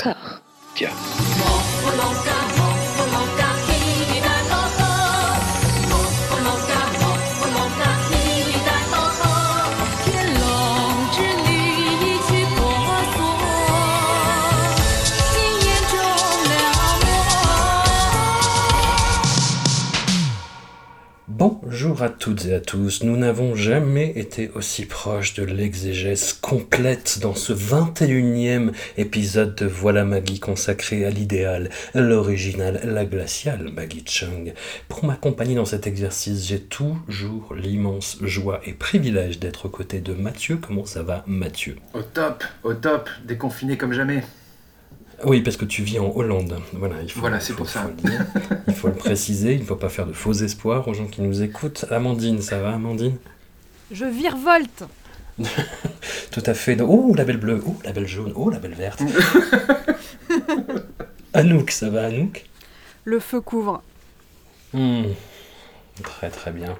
Corps. Tiens. Bonjour à toutes et à tous, nous n'avons jamais été aussi proches de l'exégèse complète dans ce 21e épisode de Voilà Maggie consacré à l'idéal, l'original, la glaciale Maggie Chung. Pour m'accompagner dans cet exercice, j'ai toujours l'immense joie et privilège d'être aux côtés de Mathieu. Comment ça va Mathieu? Au top, au top, déconfiné comme jamais. Oui, parce que tu vis en Hollande. Voilà, il faut, Voilà, c'est pour ça. faut le dire. il faut le préciser, il ne faut pas faire de faux espoirs aux gens qui nous écoutent. Amandine, ça va Amandine? Je virevolte Tout à fait. Oh, la belle bleue. Oh, la belle jaune. Oh, la belle verte. Anouk, ça va Anouk? Le feu couvre. Hmm. Très très bien.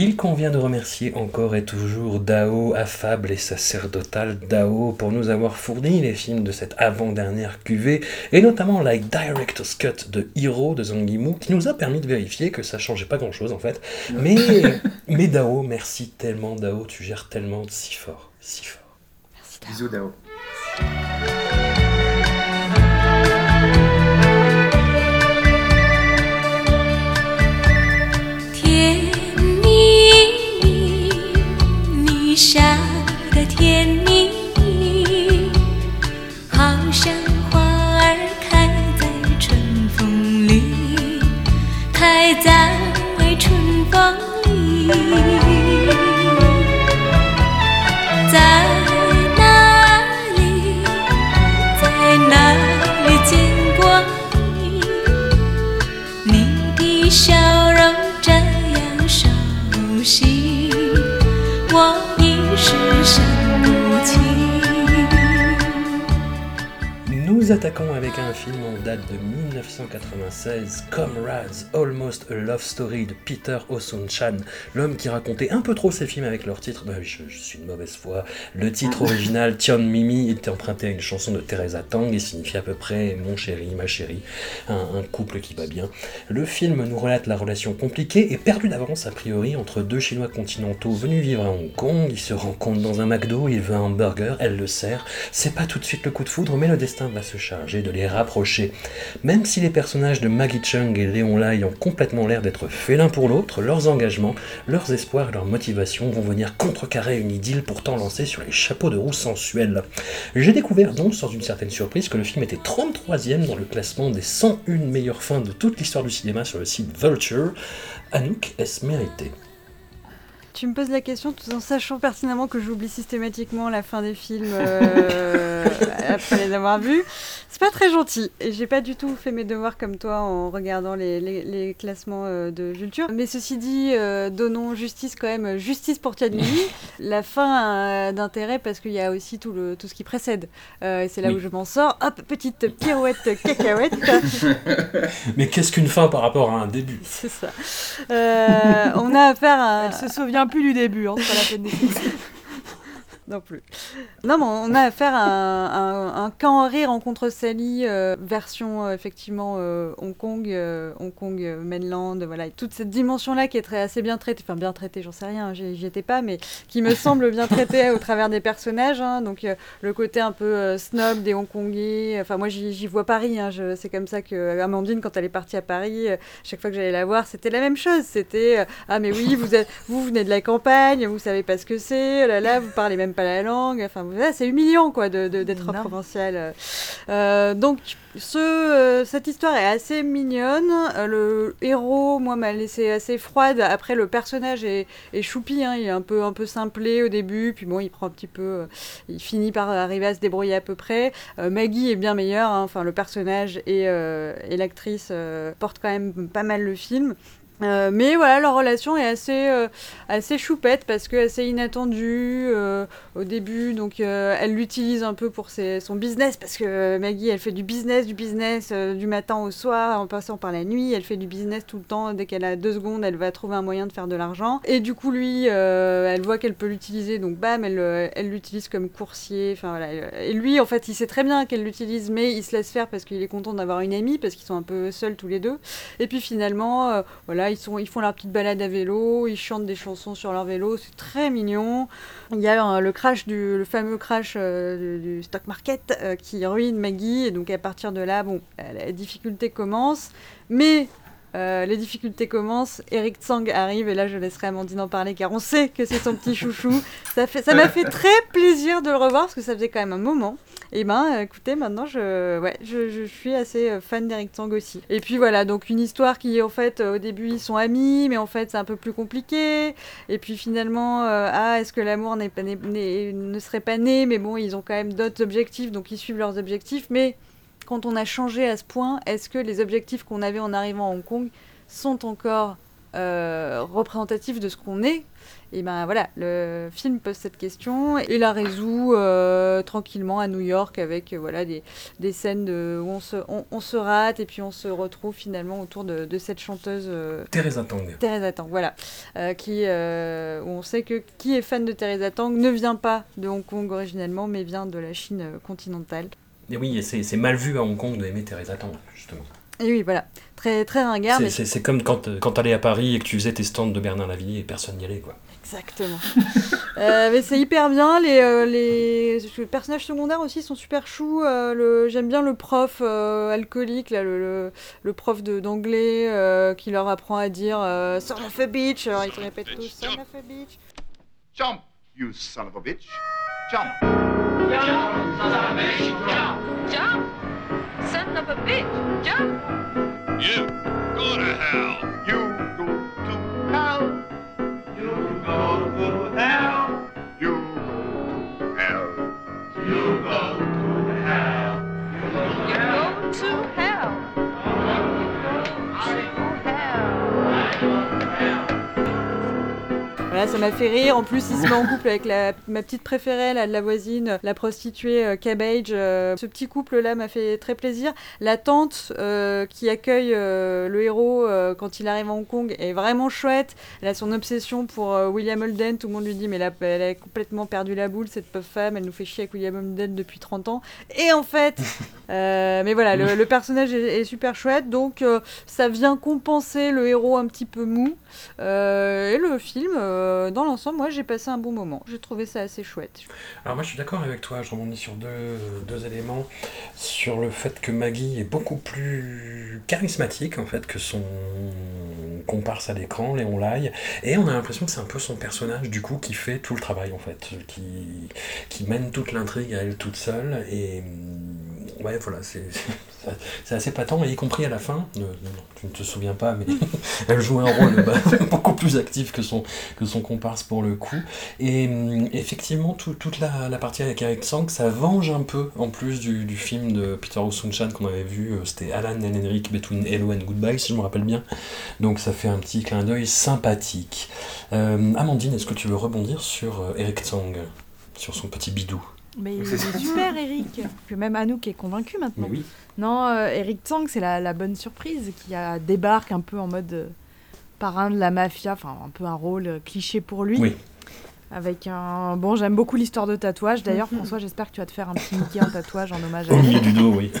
Il convient de remercier encore et toujours Dao, affable et sacerdotal Dao, pour nous avoir fourni les films de cette avant-dernière cuvée, et notamment la Director's Cut de Hiro de Zhang Yimou, qui nous a permis de vérifier que ça changeait pas grand-chose en fait. Mais, mais Dao, merci tellement Dao, tu gères tellement si fort, si fort. Merci Dao. Bisous Dao. “你笑得甜蜜蜜，好像花儿开在春风里，开在春风里。Nous attaquons avec un film en date de 1996, Comrades, Almost a Love Story de Peter Osun-chan, l'homme qui racontait un peu trop ses films avec leur titre. Bah je, je suis une mauvaise foi. Le titre original, Tion Mimi, était emprunté à une chanson de Teresa Tang et signifie à peu près mon chéri, ma chérie, un, un couple qui va bien. Le film nous relate la relation compliquée et perdue d'avance a priori entre deux Chinois continentaux venus vivre à Hong Kong. Ils se rencontrent dans un McDo, il veut un burger, elle le sert. C'est pas tout de suite le coup de foudre, mais le destin va se charger de les rapprocher. Même si les personnages de Maggie Chung et Léon Lai ont complètement l'air d'être faits l'un pour l'autre, leurs engagements, leurs espoirs et leurs motivations vont venir contrecarrer une idylle pourtant lancée sur les chapeaux de roue sensuels. J'ai découvert donc, sans une certaine surprise, que le film était 33e dans le classement des 101 meilleures fins de toute l'histoire du cinéma sur le site Vulture. Anouk, est-ce mérité? Tu me poses la question tout en sachant pertinemment que j'oublie systématiquement la fin des films euh, après les avoir vus. C'est pas très gentil. Et j'ai pas du tout fait mes devoirs comme toi en regardant les, les- les classements euh, de Vulture. Mais ceci dit, euh, donnons justice quand même, justice pour Tianmi. la fin d'intérêt parce qu'il y a aussi tout, le, tout ce qui précède. Euh, et c'est là Oui. où je m'en sors. Hop, petite pirouette cacahuète. Mais qu'est-ce qu'une fin par rapport à un début? C'est ça. Euh, on a affaire à. Elle se souvient plus du début, hein, c'est pas la peine. Non plus. Non, mais on a affaire à un, un, un Henry rencontre Sally, euh, version euh, effectivement euh, Hong Kong, Hong Kong mainland, voilà, toute cette dimension-là qui est très, assez bien traitée, enfin bien traitée, j'en sais rien, j'y j'y étais pas, mais qui me semble bien traitée au travers des personnages. hein. donc le côté un peu snob des Hongkongais, enfin moi j'y vois Paris, hein, c'est comme ça que Amandine, quand elle est partie à Paris, chaque fois que j'allais la voir, c'était la même chose. C'était ah mais oui, vous êtes, vous venez de la campagne, vous savez pas ce que c'est, oh là là, vous parlez même pas la langue. Enfin c'est humiliant quoi de de- d'être Énorme. provincial. Euh, donc ce, euh, cette histoire est assez mignonne. Euh, le héros, moi, m'a laissé assez froide. Après, le personnage est, est choupi. hein. Il est un peu, un peu simplé au début. Puis bon, il prend un petit peu. il finit par arriver à se débrouiller à peu près. Euh, Maggie est bien meilleure. hein. Enfin, le personnage et, et l'actrice portent quand même pas mal le film. Euh, mais voilà, leur relation est assez, euh, assez choupette parce que assez inattendue euh, au début. Donc elle l'utilise un peu pour son business parce que Maggie, elle fait du business, du business du matin au soir en passant par la nuit. Elle fait du business tout le temps. Dès qu'elle a deux secondes, elle va trouver un moyen de faire de l'argent. Et du coup, lui, elle voit qu'elle peut l'utiliser. Donc bam, elle, elle l'utilise comme coursier. Enfin voilà. Et lui, en fait, il sait très bien qu'elle l'utilise, mais il se laisse faire parce qu'il est content d'avoir une amie parce qu'ils sont un peu seuls tous les deux. Et puis finalement, voilà ils, sont, ils font leur petite balade à vélo, ils chantent des chansons sur leur vélo, c'est très mignon. Il y a euh, le crash du, le fameux crash euh, du, stock market euh, qui ruine Maggie, et donc à partir de là, bon, la difficulté commence, mais les difficultés commencent, Eric Tsang arrive et là je laisserai Amandine en parler car on sait que c'est son petit chouchou. Ça m'a ça fait très plaisir de le revoir parce que ça faisait quand même un moment. Et eh ben, écoutez, maintenant, je, suis assez euh, fan d'Eric Tang aussi. Et puis voilà, donc une histoire qui, en fait, euh, au début, ils sont amis, mais en fait, c'est un peu plus compliqué. Et puis finalement, euh, ah, est-ce que l'amour ne serait pas né? Mais bon, ils ont quand même d'autres objectifs, donc ils suivent leurs objectifs. Mais quand on a changé à ce point, est-ce que les objectifs qu'on avait en arrivant à Hong Kong sont encore représentatifs de ce qu'on est? Et ben voilà, le film pose cette question et la résout euh, tranquillement à New York avec euh, voilà des, des scènes de, où on se, on, se rate et puis on se retrouve finalement autour de, de cette chanteuse euh, Teresa Tang. Teresa Tang, voilà, qui où on sait que qui est fan de Teresa Tang ne vient pas de Hong Kong originellement mais vient de la Chine continentale. Et oui, c'est mal vu à Hong Kong d'aimer Teresa Tang justement. Et oui, voilà. Très, très ringard. C'est comme quand, quand tu allais à Paris et que tu faisais tes stands de Bernard Lavillier et personne n'y allait, quoi. Exactement. Euh, mais c'est hyper bien. Les, euh, les, personnages secondaires aussi sont super choux. Euh, J'aime bien le prof alcoolique, là, le, le, prof d'anglais qui leur apprend à dire Son of a bitch. Alors ils te répètent tous Son of a bitch. Jump, you son of a bitch. Jump. Jump, son of a bitch. Jump. Jump. Son of a bitch. Jump. You go to hell. You go to hell. go to hell. You go to hell. You go to hell. You go to hell. You go to hell. You go to hell. Ça m'a fait rire. En plus, il se met en couple avec la, ma petite préférée, la, la voisine, la prostituée euh, Cabbage. Euh, ce petit couple-là m'a fait très plaisir. La tante euh, qui accueille le héros quand il arrive à Hong Kong est vraiment chouette. Elle a son obsession pour William Holden. Tout le monde lui dit, mais elle elle a complètement perdu la boule, cette pauvre femme. Elle nous fait chier avec William Holden depuis 30 ans. Et en fait, mais voilà, le, personnage est, est, super chouette. Donc, ça vient compenser le héros un petit peu mou. et le film euh, dans l'ensemble, moi j'ai passé un bon moment. J'ai trouvé ça assez chouette. Alors moi je suis d'accord avec toi, je rebondis sur deux, deux, éléments. Sur le fait que Maggie est beaucoup plus charismatique en fait que son comparse à l'écran, Léon Lai. Et on a l'impression que c'est un peu son personnage du coup qui fait tout le travail en fait. Qui, qui mène toute l'intrigue à elle toute seule. Et ouais voilà, c'est assez patent, y compris à la fin, tu ne te souviens pas, mais elle joue un rôle bah, beaucoup plus actif que son, que son comparse pour le coup. Et mm, effectivement, toute la, partie avec Eric Sang, ça venge un peu, en plus du, du film de Peter O'Sunchan qu'on avait vu, euh, c'était Alan and Henrik Between Hello and Goodbye, si je me rappelle bien. Donc ça fait un petit clin d'œil sympathique. Euh, Amandine, est-ce que tu veux rebondir sur euh, Eric Tsang, sur son petit bidou? Mais il est super, Eric. Que même Anouk est convaincu maintenant. oui. Non, euh, Eric Tsang, c'est la, bonne surprise qui a, débarque un peu en mode euh, parrain de la mafia, enfin un peu un rôle euh, cliché pour lui. Oui. Avec un. Bon, j'aime beaucoup l'histoire de tatouage. D'ailleurs, François, j'espère que tu vas te faire un petit Mickey en tatouage en hommage à. Au milieu du dos, oui.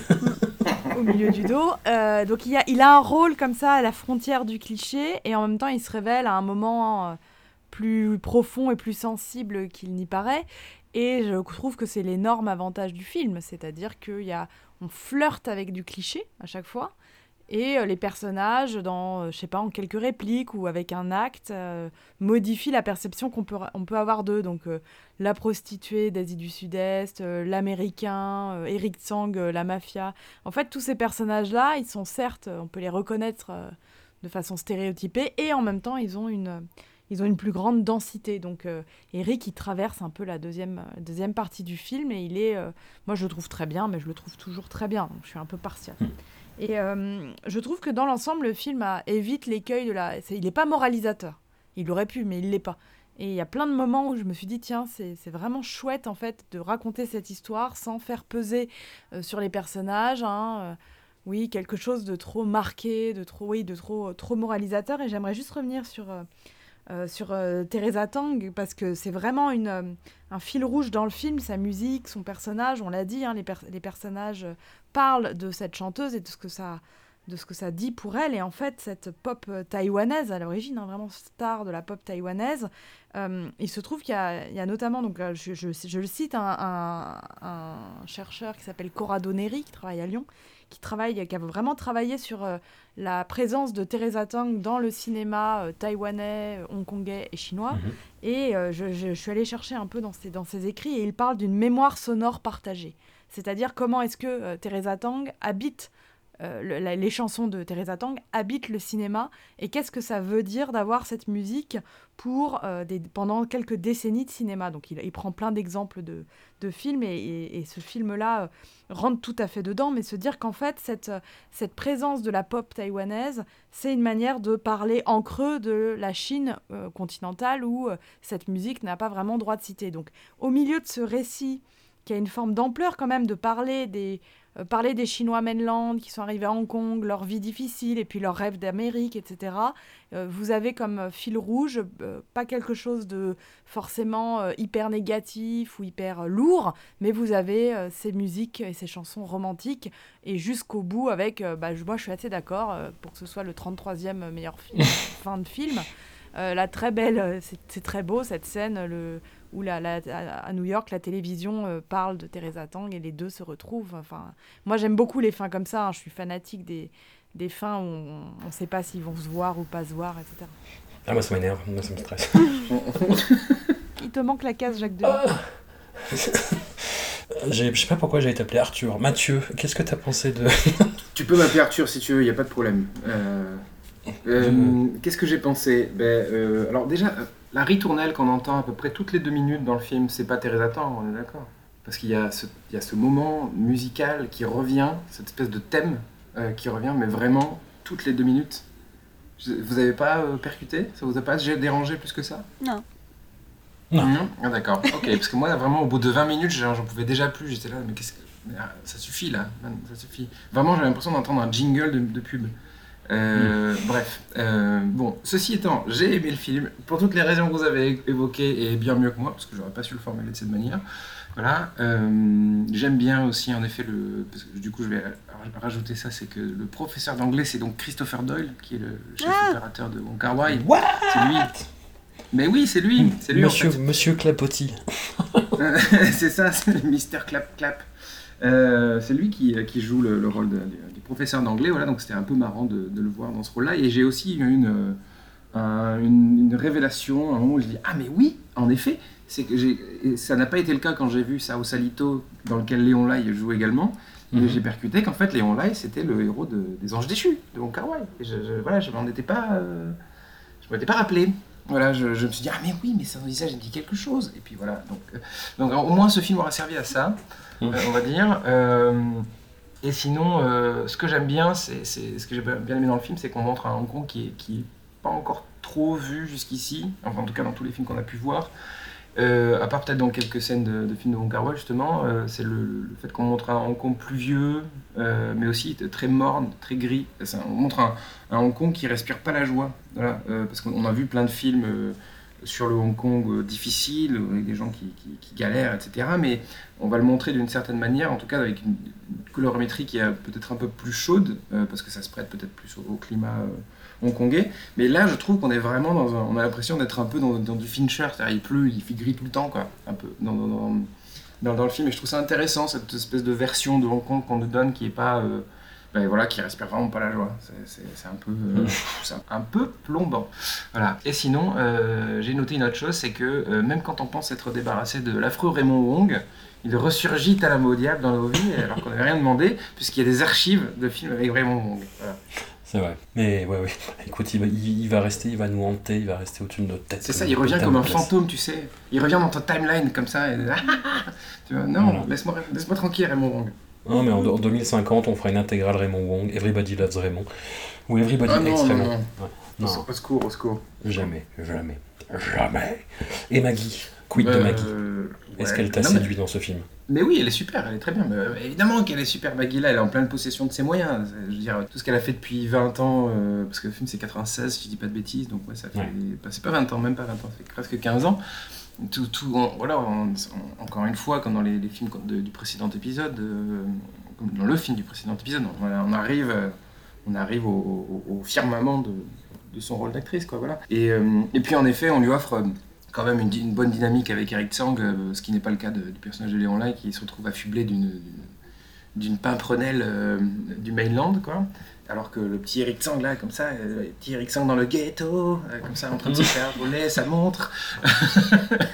Au milieu du dos. donc, il a, il a un rôle comme ça à la frontière du cliché et en même temps, il se révèle à un moment plus profond et plus sensible qu'il n'y paraît. Et je trouve que c'est l'énorme avantage du film, c'est-à-dire qu'on y a, on flirte avec du cliché à chaque fois, et euh, les personnages, dans, euh, je sais pas, en quelques répliques ou avec un acte, euh, modifient la perception qu'on peut, on peut avoir d'eux. Donc la prostituée d'Asie du Sud-Est, l'américain, Eric Tsang, la mafia. En fait, tous ces personnages-là, ils sont certes, on peut les reconnaître de façon stéréotypée, et en même temps, ils ont une ils ont une plus grande densité. Donc euh, Eric, il traverse un peu la deuxième, euh, deuxième partie du film et il est, euh, moi je le trouve très bien, mais je le trouve toujours très bien. Donc je suis un peu partiale. Hmm. Et euh, je trouve que dans l'ensemble, le film a- évite l'écueil de la. il n'est pas moralisateur. Il aurait pu, mais il l'est pas. Et il y a plein de moments où je me suis dit, tiens, c'est c'est vraiment chouette en fait de raconter cette histoire sans faire peser sur les personnages. hein, oui, quelque chose de trop marqué, de trop, oui, de trop, trop moralisateur. Et j'aimerais juste revenir sur, euh, sur euh, Teresa Tang parce que c'est vraiment une, euh, un fil rouge dans le film, sa musique, son personnage. On l'a dit, hein, les, per- les personnages parlent de cette chanteuse et de ce que ça de ce que ça dit pour elle. Et en fait, cette pop euh, taïwanaise, à l'origine, hein, vraiment star de la pop taïwanaise, euh, il se trouve qu'il y, a- il y a notamment, donc, euh, je, je- je le cite, un, un- un chercheur qui s'appelle Corrado Neri, qui travaille à Lyon, qui, travaille, qui a vraiment travaillé sur euh, la présence de Teresa Tang dans le cinéma euh, taïwanais, hongkongais et chinois. Mhm. Et je, je- suis allée chercher un peu dans ses, dans ses écrits et il parle d'une mémoire sonore partagée. C'est-à-dire comment est-ce que Teresa Tang habite euh, les chansons de Teresa Tang habitent le cinéma et qu'est-ce que ça veut dire d'avoir cette musique pour euh, pendant quelques décennies de cinéma? Donc il, prend plein d'exemples de, films et, ce film-là euh, rentre tout à fait dedans, mais se dire qu'en fait cette, cette présence de la pop taïwanaise, c'est une manière de parler en creux de la Chine continentale où cette musique n'a pas vraiment droit de citer. Donc au milieu de ce récit qui a une forme d'ampleur quand même de parler des, parler des Chinois mainland qui sont arrivés à Hong Kong, leur vie difficile et puis leur rêve d'Amérique, etc. Euh, vous avez comme euh, fil rouge euh, pas quelque chose de forcément euh, hyper négatif ou hyper euh, lourd, mais vous avez euh, ces musiques et ces chansons romantiques et jusqu'au bout avec, euh, bah, moi je suis assez d'accord euh, pour que ce soit le 33e meilleur film, fin de film. Euh, la très belle, euh, c'est très beau cette scène où la, la- à New York la télévision euh, parle de Teresa Tang et les deux se retrouvent. Enfin, moi j'aime beaucoup les fins comme ça, hein, je suis fanatique des, des fins où on ne sait pas s'ils vont se voir ou pas se voir, etc. Ah, moi ça m'énerve, moi ça me stresse. Il te manque la case Jacques Denis. J'ai- Je sais pas pourquoi j'ai été appelé Arthur. Mathieu, qu'est-ce que t'as pensé de. Tu peux m'appeler Arthur si tu veux, il n'y a pas de problème. Euh, euh, Qu'est-ce que j'ai pensé? Ben, euh, Alors déjà, euh, la ritournelle qu'on entend à peu près toutes les deux minutes dans le film, c'est pas Teresa Tang, on est d'accord Parce qu'il y, a ce- il y a ce moment musical qui revient, cette espèce de thème euh, qui revient, mais vraiment toutes les deux minutes. Vous avez pas euh, percuté? Ça vous a pas dérangé plus que ça? Non. Non. Ah, d'accord, ok, parce que moi vraiment au bout de 20 minutes j'en pouvais déjà plus, j'étais là, mais qu'est-ce que... ah, ça suffit là, ça suffit. Vraiment j'avais l'impression d'entendre un jingle de, de pub. Euh, Bref, euh, bon, ceci étant, j'ai aimé le film pour toutes les raisons que vous avez évoquées et bien mieux que moi, parce que j'aurais pas su le formuler de cette manière. Voilà, euh, j'aime bien aussi en effet le. Parce que du coup, je vais ra- rajouter ça c'est que le professeur d'anglais, c'est donc Christopher Doyle, qui est le chef Ah opérateur de Wong Kar Wai. What? C'est lui. Mais oui, c'est lui, c'est lui en Monsieur, fait. Monsieur Clapotti. c'est ça, c'est Mister Clap Clap. Euh, c'est lui qui, qui joue le, le rôle de- du professeur d'anglais, voilà, donc c'était un peu marrant de, de le voir dans ce rôle-là. Et j'ai aussi eu une, euh, un- une, une révélation, un moment où je dis Ah, mais oui, en effet, c'est que j'ai, ça n'a pas été le cas quand j'ai vu ça au Salito, dans lequel Léon Lai joue également. Mhm. j'ai percuté qu'en fait, Léon Lai, c'était le héros de- des Anges Déchus, de Wong Kar Wai. Je, je- voilà, je m'en étais pas, euh, je m'en étais pas rappelé. Voilà, je, je me suis dit, ah mais oui, mais ça, ça, j'ai dit quelque chose. Et puis voilà, donc, euh, donc au moins ce film aura servi à ça, Mhm. euh, on va dire. Et sinon, euh, ce que j'aime bien, c'est ce que j'ai bien aimé dans le film, c'est qu'on montre un Hong Kong qui est, qui est pas encore trop vu jusqu'ici, enfin en tout cas dans tous les films qu'on a pu voir. Euh, à part peut-être dans quelques scènes de, films de Wong Kar Wai justement, euh, c'est le, fait qu'on montre un Hong Kong plus vieux, euh, mais aussi très morne, très gris. On montre un, Hong Kong qui respire pas la joie, parce qu'on a vu plein de films sur le Hong Kong euh, difficile, avec des gens qui, qui- galèrent, etc. Mais on va le montrer d'une certaine manière, en tout cas avec une, colorimétrie qui est peut-être un peu plus chaude, euh, parce que ça se prête peut-être plus au, climat euh, hongkongais. Mais là, je trouve qu'on est vraiment dans un, on a l'impression d'être un peu dans, du Fincher, c'est-à-dire il pleut, il fait gris tout le temps, quoi, un peu dans, dans, dans, le film. Et je trouve ça intéressant cette espèce de version de Hong Kong qu'on nous donne qui est pas, euh, ben voilà, qui respire vraiment pas la joie. C'est- un peu, euh, c'est un peu plombant. Voilà. Et sinon, euh, j'ai noté une autre chose, c'est que euh, même quand on pense être débarrassé de l'affreux Raymond Wong, il ressurgit à la mot diable dans nos vies, alors qu'on n'avait rien demandé, puisqu'il y a des archives de films avec Raymond Wong. Voilà. C'est vrai. Mais ouais, ouais. Écoute, il va, il, il va rester, il va nous hanter, il va rester au-dessus de notre tête. C'est ça, comme- il revient comme un fantôme, tu sais. Il revient dans ta timeline comme ça. Et... tu vois, non, Voilà. laisse-moi laisse-moi tranquille, Raymond Wong. Non, mais en, en 2050, on fera une intégrale Raymond Wong, Everybody Loves Raymond. Ou Everybody Ah non, Hates non, Raymond. non. Ouais. Non, Au secours, au secours. jamais, jamais, jamais. Et Maggie, quid de Euh, Maggie Est-ce qu'elle t'a mais- séduit dans ce film? Mais oui, elle est super, elle est très bien. Mais, euh, évidemment qu'elle est super, Maggie là, elle est en pleine possession de ses moyens. Je veux dire, tout ce qu'elle a fait depuis 20 ans, euh, parce que le film c'est 96, si je dis pas de bêtises, donc ouais, ça fait. Ouais. bah, c'est pas 20 ans, même pas 20 ans, c'est presque 15 ans. Tout, voilà, encore une fois, comme dans les, films du précédent épisode, euh, comme dans le film du précédent épisode, on, arrive, euh, on arrive au, au- au firmament de, son rôle d'actrice, quoi, voilà. Et, euh, et puis en effet, on lui offre. quand même une, bonne dynamique avec Eric Tsang, ce qui n'est pas le cas du personnage de Léon Lai, qui se retrouve affublé d'une d'une- pimprenelle euh, du mainland, quoi. Alors que le petit Eric Tsang, là, comme ça, euh, le petit Eric Tsang dans le ghetto, euh, comme ça, en train de se faire voler sa montre.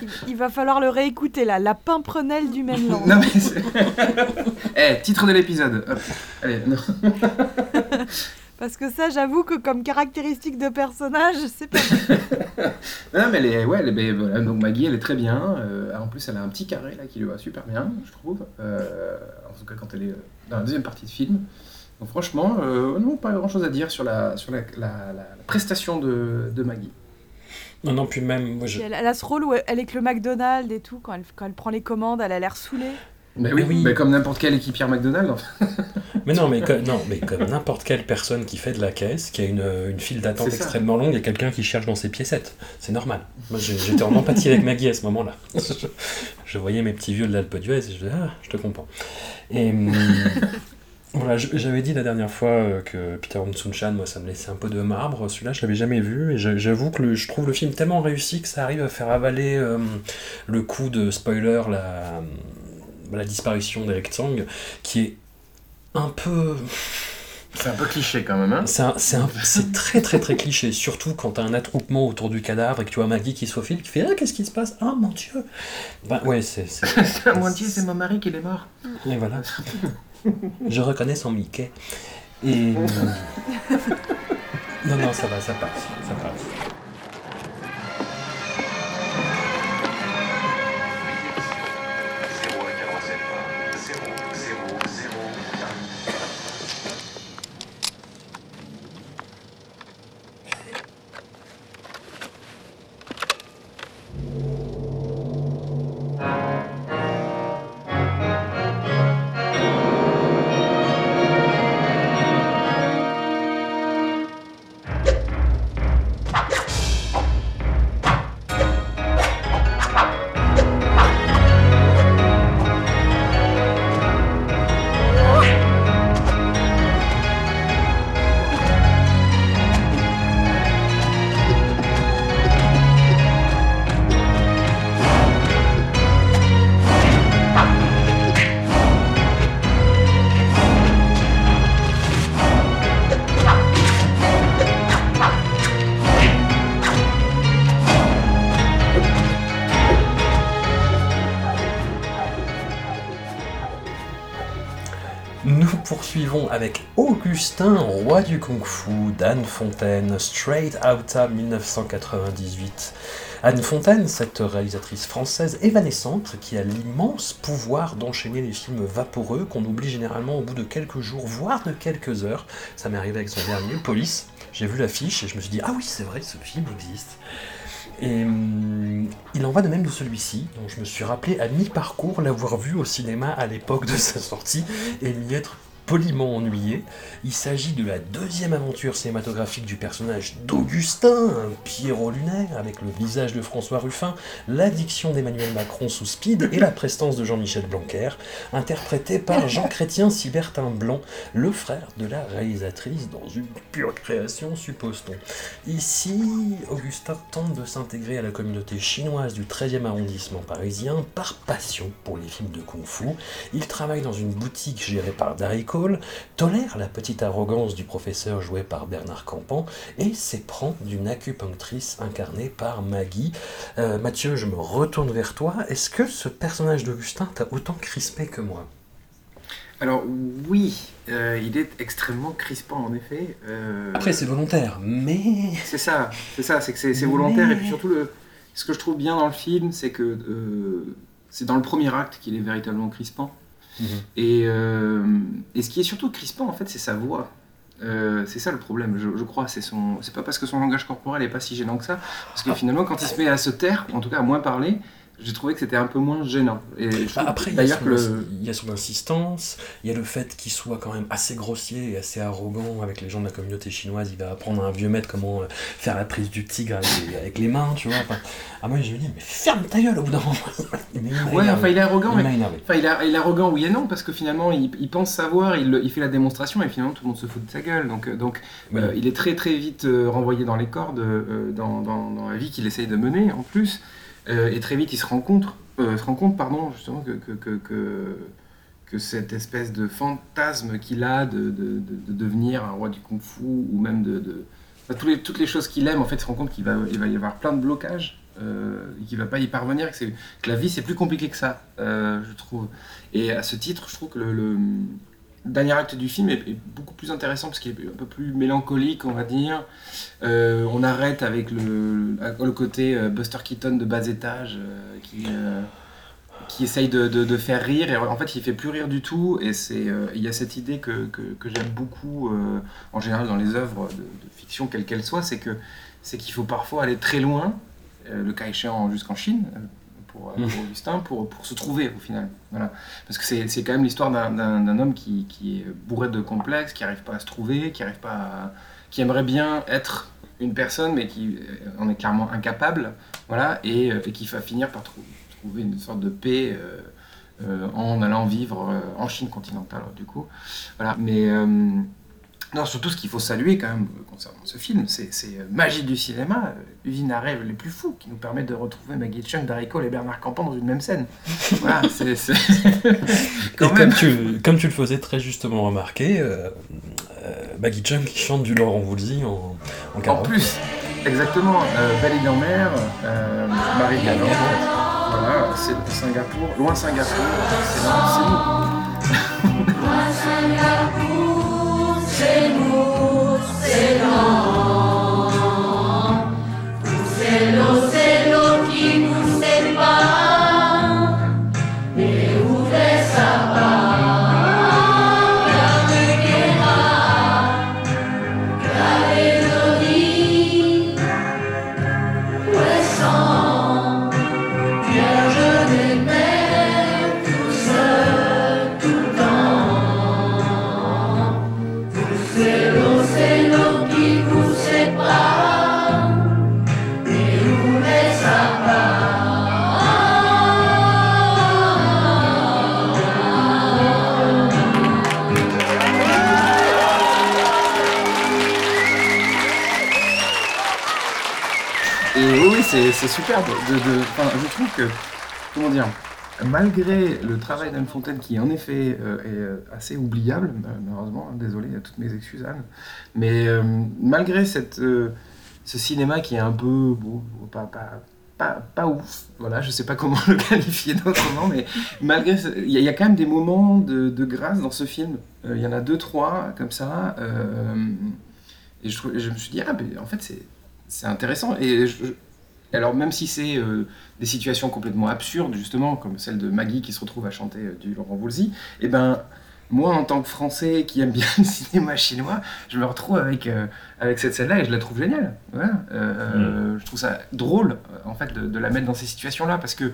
Il, il va falloir le réécouter là, la pimprenelle du mainland. Non, mais c'est- Eh, titre de l'épisode. Hop. Allez, non. Parce que ça, j'avoue que comme caractéristique de personnage, c'est pas. Non, mais elle est, ouais, elle est- ben, voilà, donc Maggie, elle est très bien. Euh, en plus, elle a un petit carré là qui lui va super bien, je trouve. Euh, en tout cas, quand elle est euh, dans la deuxième partie de film. Donc, franchement, euh, non, pas grand chose à dire sur la, sur la, la- la- la prestation de, de Maggie. Non, non, puis même, moi, je... Elle, elle a ce rôle où elle, elle est que le McDonald's et tout, quand elle, quand elle prend les commandes, elle a l'air saoulée. Mais oui, oui. mais comme n'importe quelle équipière McDonald's. Mais non, mais, non, mais comme n'importe quelle personne qui fait de la caisse, qui a une, une file d'attente extrêmement longue, il y a quelqu'un qui cherche dans ses piécettes. C'est normal. Moi, j'étais en empathie avec Maggie à ce moment-là. Je, je voyais mes petits vieux de l'Alpe d'Huez et je disais, ah, je te comprends. Et hum, voilà, j'avais dit la dernière fois euh, que Peter Mtsunchan, moi, ça me laissait un peu de marbre. Celui-là, je l'avais jamais vu et j'avoue que le- je trouve le film tellement réussi que ça arrive à faire avaler euh, le coup de spoiler, la, la disparition d'Eric Tsang, qui est un peu C'est un peu cliché quand même. Hein c'est très très très cliché, surtout quand t'as un attroupement autour du cadavre et que tu vois Maggie qui se faufile, qui fait Ah, qu'est-ce qui se passe? Ah mon dieu Ben ouais, c'est. à moitié, c'est mon mari qui est mort. Et voilà. Je reconnais son Mickey. Et. Non, non, ça va, ça passe. Ça passe. Augustin, roi du kung-fu, d'Anne Fontaine, Straight Outta 1998. Anne Fontaine, cette réalisatrice française évanescente qui a l'immense pouvoir d'enchaîner les films vaporeux qu'on oublie généralement au bout de quelques jours, voire de quelques heures. Ça m'est arrivé avec son dernier, Police. J'ai vu l'affiche et je me suis dit, ah oui, c'est vrai, ce film existe. Et hum, il en va de même de celui-ci, dont je me suis rappelé à mi-parcours l'avoir vu au cinéma à l'époque de sa sortie et m'y être poliment ennuyé. Il s'agit de la deuxième aventure cinématographique du personnage d'Augustin, un Pierrot lunaire avec le visage de François Ruffin, l'addiction d'Emmanuel Macron sous speed et la prestance de Jean-Michel Blanquer, interprété par Jean Chrétien Sibertin Blanc, le frère de la réalisatrice dans une pure création, suppose-t-on. Ici, Augustin tente de s'intégrer à la communauté chinoise du 13e arrondissement parisien par passion pour les films de kung-fu. Il travaille dans une boutique gérée par Darry Cole, tolère la petite arrogance du professeur joué par Bernard Campan et s'éprend d'une acupunctrice incarnée par Maggie. Euh, Mathieu, je me retourne vers toi. Est-ce que ce personnage d'Augustin t'a autant crispé que moi? Alors oui, euh, il est extrêmement crispant en effet. Euh, Après, c'est volontaire, mais. c'est ça, c'est ça, c'est que c'est volontaire et puis surtout le, ce que je trouve bien dans le film, c'est que euh, c'est dans le premier acte qu'il est véritablement crispant. Mhm. Et, euh, et ce qui est surtout crispant en fait, c'est sa voix. Euh, c'est ça le problème, je, je crois. C'est son, c'est pas parce que son langage corporel est pas si gênant que ça, parce que finalement, quand il se met à se taire, ou en tout cas à moins parler, j'ai trouvé que c'était un peu moins gênant. Et Après, il y, a son, que le, il y a son insistance, il y a le fait qu'il soit quand même assez grossier et assez arrogant avec les gens de la communauté chinoise. Il va apprendre à un vieux maître comment euh, faire la prise du tigre avec les, avec les mains, tu vois. Enfin, à moi, je me dis, mais ferme ta gueule au bout d'un moment. Ouais, enfin, il est arrogant, Il mais. Enfin, il, est- il est arrogant, oui et non, parce que finalement, il, il pense savoir, il, fait la démonstration, et finalement, tout le monde se fout de sa gueule. Donc, euh, donc Oui. euh, il est très très vite euh, renvoyé dans les cordes euh, dans, dans- dans la vie qu'il essaye de mener, en plus. Euh, et très vite, il se rend compte, euh, se rend pardon, justement, que, que, que, cette espèce de fantasme qu'il a de, de, de- de devenir un roi du kung-fu, ou même de... toutes les choses qu'il aime, en fait, il se rend compte qu'il va, il va y avoir plein de blocages, euh, qu'il va pas y parvenir, que, que la vie, c'est plus compliqué que ça, euh, je trouve. Et à ce titre, je trouve que le dernier acte du film est, beaucoup plus intéressant parce qu'il est un peu plus mélancolique, on va dire. Euh, on arrête avec le, côté euh, Buster Keaton de bas étage euh, qui, qui essaye de, de- faire rire. Et en fait, il fait plus rire du tout. Et c'est, il y a cette idée que, que- j'aime beaucoup en général dans les œuvres de, fiction, quelles qu'elles soient, c'est que c'est qu'il faut parfois aller très loin, le cas échéant jusqu'en Chine. Euh, Pour, pour Augustin, pour, pour se trouver au final. Voilà. Parce que c'est quand même l'histoire d'un- homme qui, qui est bourré de complexes, qui n'arrive pas à se trouver, qui arrive pas à- qui aimerait bien être une personne, mais qui euh, en est clairement incapable, voilà, et, euh, et qui va finir par trou- trouver une sorte de paix euh, euh, en allant vivre euh, en Chine continentale, du coup. Voilà. Mais non, surtout ce qu'il faut saluer quand même euh, concernant ce film, c'est euh, magie du cinéma, euh, usine à rêves les plus fous, qui nous permet de retrouver Maggie Chung, Cole et Bernard Campan dans une même scène. Voilà, c'est comme tu, comme tu le faisais très justement remarquer, euh, euh, Maggie Chung qui chante du Laurent Voulzy en, en En karaoké. plus, exactement, euh, Belle île en mer, euh, Marie Galante, voilà, c'est Singapour, loin Singapour, c'est c'est nous. c'est. De, je trouve que, comment dire, malgré le travail d'Anne Fontaine, qui en effet euh, est euh, assez oubliable, mal- malheureusement, hein, désolé, toutes mes excuses Anne, mais euh, malgré ce cinéma qui est un peu, pas, pas, pas, pas ouf, voilà, je sais pas comment le qualifier d'autrement, mais malgré, il y, a- quand même des moments de, grâce dans ce film. Il y en a deux, trois, comme ça. et je, je me suis dit, ah, mais en fait, c'est intéressant. Et je- alors, même si c'est euh, des situations complètement absurdes, justement, comme celle de Maggie qui se retrouve à chanter euh, du Laurent Voulzy, et ben moi, en tant que Français qui aime bien le cinéma chinois, je me retrouve avec, euh, avec cette scène-là et je la trouve géniale. Voilà. Euh, Je trouve ça drôle, en fait, de, de la mettre dans ces situations-là, parce que,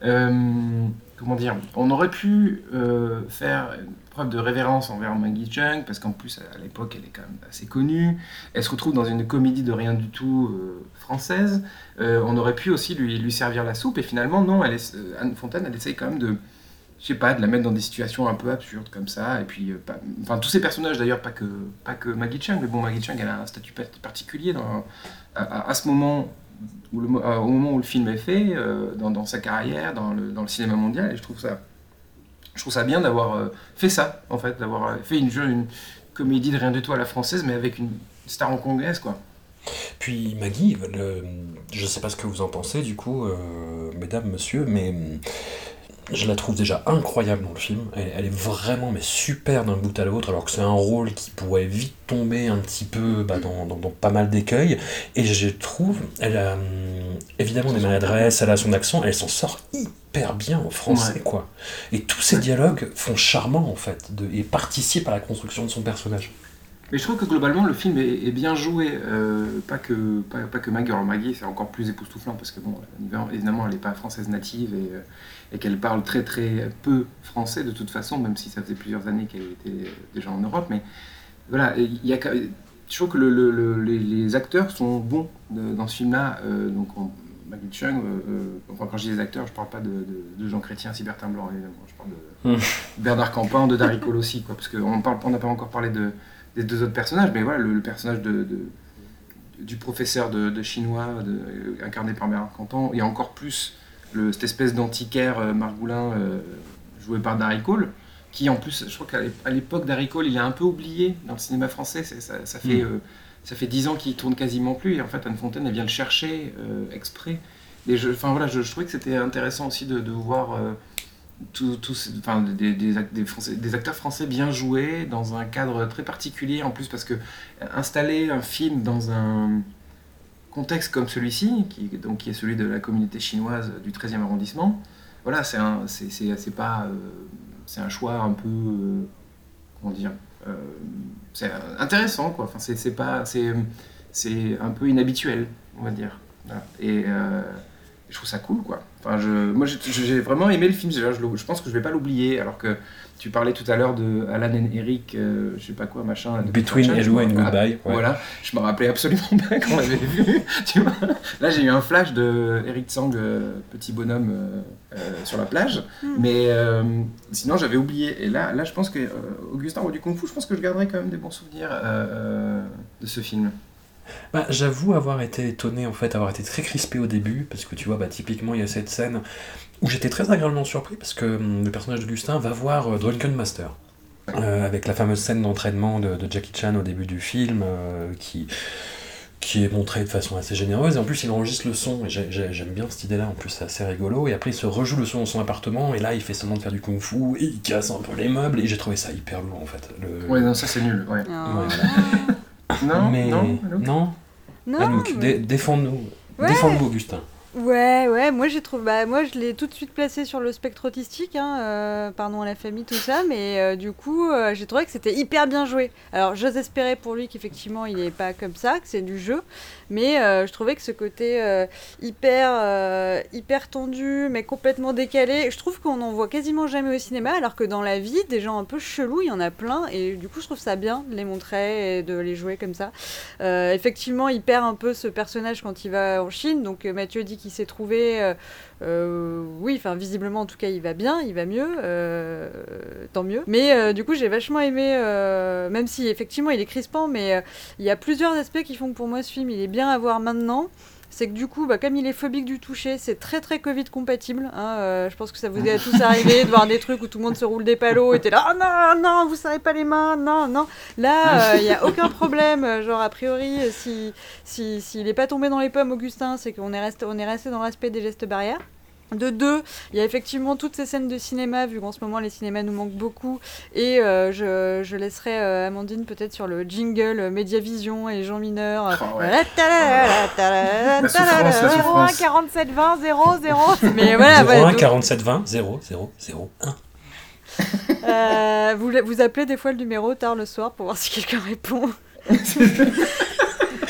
comment dire, on aurait pu faire preuve de révérence envers Maggie Chung, parce qu'en plus, à l'époque, elle est quand même assez connue. Elle se retrouve dans une comédie de rien du tout euh, française. Euh, on aurait pu aussi lui, lui servir la soupe, et finalement, non, euh, Anne Fontaine, elle essaye quand même de, je sais pas, de la mettre dans des situations un peu absurdes comme ça. Et puis, enfin, tous ces personnages d'ailleurs, pas que, pas que Maggie Chung, mais bon, Maggie Chung, elle a un statut pa- particulier à, ce moment, où le, au moment où le film est fait, dans, dans sa carrière, dans le, dans le cinéma mondial, et je trouve ça, je trouve ça bien d'avoir euh, fait ça, en fait, d'avoir euh, fait une, une comédie de rien du tout à la française, mais avec une star hongkongaise, quoi. Puis Maggie, je sais pas ce que vous en pensez du coup, euh, mesdames, messieurs, mais je la trouve déjà incroyable dans le film. Elle, elle est vraiment mais super d'un bout à l'autre, alors que c'est un rôle qui pourrait vite tomber un petit peu bah, dans, dans- dans pas mal d'écueils. Et je trouve, elle a hum, évidemment des maladresses, elle a son accent, elle s'en sort hyper bien en français, Ouais. quoi. Et tous ces dialogues font charmant, en fait, de, et participent à la construction de son personnage. Mais je trouve que globalement le film est, est bien joué, euh, pas, que, pas, pas que Maggie. Alors Maggie c'est encore plus époustouflant parce que bon, évidemment elle n'est pas française native et, euh, et qu'elle parle très très peu français de toute façon, même si ça faisait plusieurs années qu'elle était déjà en Europe. Mais voilà, il y a, je trouve que le- le- le- les, les acteurs sont bons de- dans ce film-là. euh, donc on- Maggie Chung, euh, euh, enfin quand je dis les acteurs, je parle pas de, de, de Jean Chrétien, Cybertin Blanc évidemment, je parle de Mm. Bernard Campan, de Darry Cole aussi, quoi, parce qu'on on n'a pas encore parlé de, des deux autres personnages, mais voilà, le, le personnage de, de- du professeur de, de chinois, de- incarné par Bernard Campan, et encore plus le, cette espèce d'antiquaire euh, margoulin euh, joué par Darry Cole, qui en plus, je crois qu'à l'époque, Darry Cole, il est un peu oublié dans le cinéma français, ça, ça fait... Mm. euh, ça fait dix ans qu'il tourne quasiment plus, et en fait, Anne Fontaine, elle vient le chercher exprès. Et je, enfin, voilà, je, je trouvais que c'était intéressant aussi de voir tous tous- enfin, des, des, Français- des acteurs français bien joués dans un cadre très particulier, en plus parce que euh, installer un film dans un contexte comme celui-ci, qui, donc, qui est celui de la communauté chinoise du 13e arrondissement, voilà, c'est un, c'est, c'est, pas, euh, c'est un choix un peu, euh, comment dire, c'est intéressant, quoi. Enfin, c'est, c'est pas, c'est, c'est un peu inhabituel, on va dire. Voilà. Et je trouve ça cool, quoi. Enfin, je, moi, j'ai, vraiment aimé le film. Je, je, je pense que je vais pas l'oublier, alors que tu parlais tout à l'heure de Alan and Eric, euh, je sais pas quoi, machin. de Between Hello and Goodbye. ouais. Voilà, je me rappelais absolument pas quand on l'avait vu. tu vois Là, j'ai eu un flash de Eric Tsang, euh, petit bonhomme euh, euh, sur la plage. Hmm. Mais euh, sinon, j'avais oublié. Et là, là je pense que euh, Augustin Roi du Kung Fu, je pense que je garderai quand même des bons souvenirs de ce film. Bah, J'avoue avoir été étonné, en fait, avoir été très crispé au début, parce que tu vois, bah, typiquement, il y a cette scène où j'étais très agréablement surpris, parce que hum, le personnage d'Augustin va voir euh, Drunken Master. Euh, avec la fameuse scène d'entraînement de, de Jackie Chan au début du film, euh, qui, qui est montrée de façon assez généreuse. Et en plus, il enregistre le son, et j'ai- j'ai- j'aime bien cette idée-là, en plus, c'est assez rigolo. Et après, il se rejoue le son dans son appartement, et là, il fait semblant de faire du kung-fu, et il casse un peu les meubles, et j'ai trouvé ça hyper lourd, en fait. Le... Ouais, non, ça c'est nul. Ouais. Ah. Ouais. Non, mais non, Anouk non, Non, Anouk, mais- dé- défends-nous. Ouais. Défends-nous, Augustin. Ouais, ouais, moi j'ai trouvé, bah, moi je l'ai tout de suite placé sur le spectre autistique, hein, euh, pardon à la famille, tout ça, mais euh, du coup euh, j'ai trouvé que c'était hyper bien joué. Alors j'ose espérer pour lui qu'effectivement il n'est pas comme ça, que c'est du jeu, mais je trouvais que ce côté hyper, hyper tendu, mais complètement décalé, je trouve qu'on en voit quasiment jamais au cinéma, alors que dans la vie, des gens un peu chelous, il y en a plein, et du coup je trouve ça bien de les montrer et de les jouer comme ça. Effectivement, il perd un peu ce personnage quand il va en Chine. Donc Mathieu dit qu'il s'est trouvé. euh, euh, oui, enfin visiblement en tout cas il va bien, il va mieux, euh, tant mieux. Mais du coup j'ai vachement aimé, même si effectivement il est crispant, mais il y a plusieurs aspects qui font que pour moi ce film il est bien à voir maintenant. C'est que du coup, bah, comme il est phobique du toucher, c'est très très Covid compatible. hein, euh, je pense que ça vous est tous arrivé de voir des trucs où tout le monde se roule des palos et t'es là, oh non, non, vous serrez pas les mains, non, non. Là, il n'y a aucun problème. euh, Genre, a priori, euh, si s'il si, n'est pas tombé dans les pommes, Augustin, c'est qu'on est resté, on est resté dans l'aspect des gestes barrières. De deux, il y a effectivement toutes ces scènes de cinéma, vu qu'en ce moment les cinémas nous manquent beaucoup. Et euh, je, je laisserai euh, Amandine peut-être sur le jingle euh, Mediavision et Jean Mineur. Oh, ouais. la La souffrance, la ta-la-la. souffrance. 01 47 20 0 0. Mais voilà, 01 voilà, donc, 47 20 0 0 0 1. euh, vous, vous appelez des fois le numéro tard le soir pour voir si quelqu'un répond.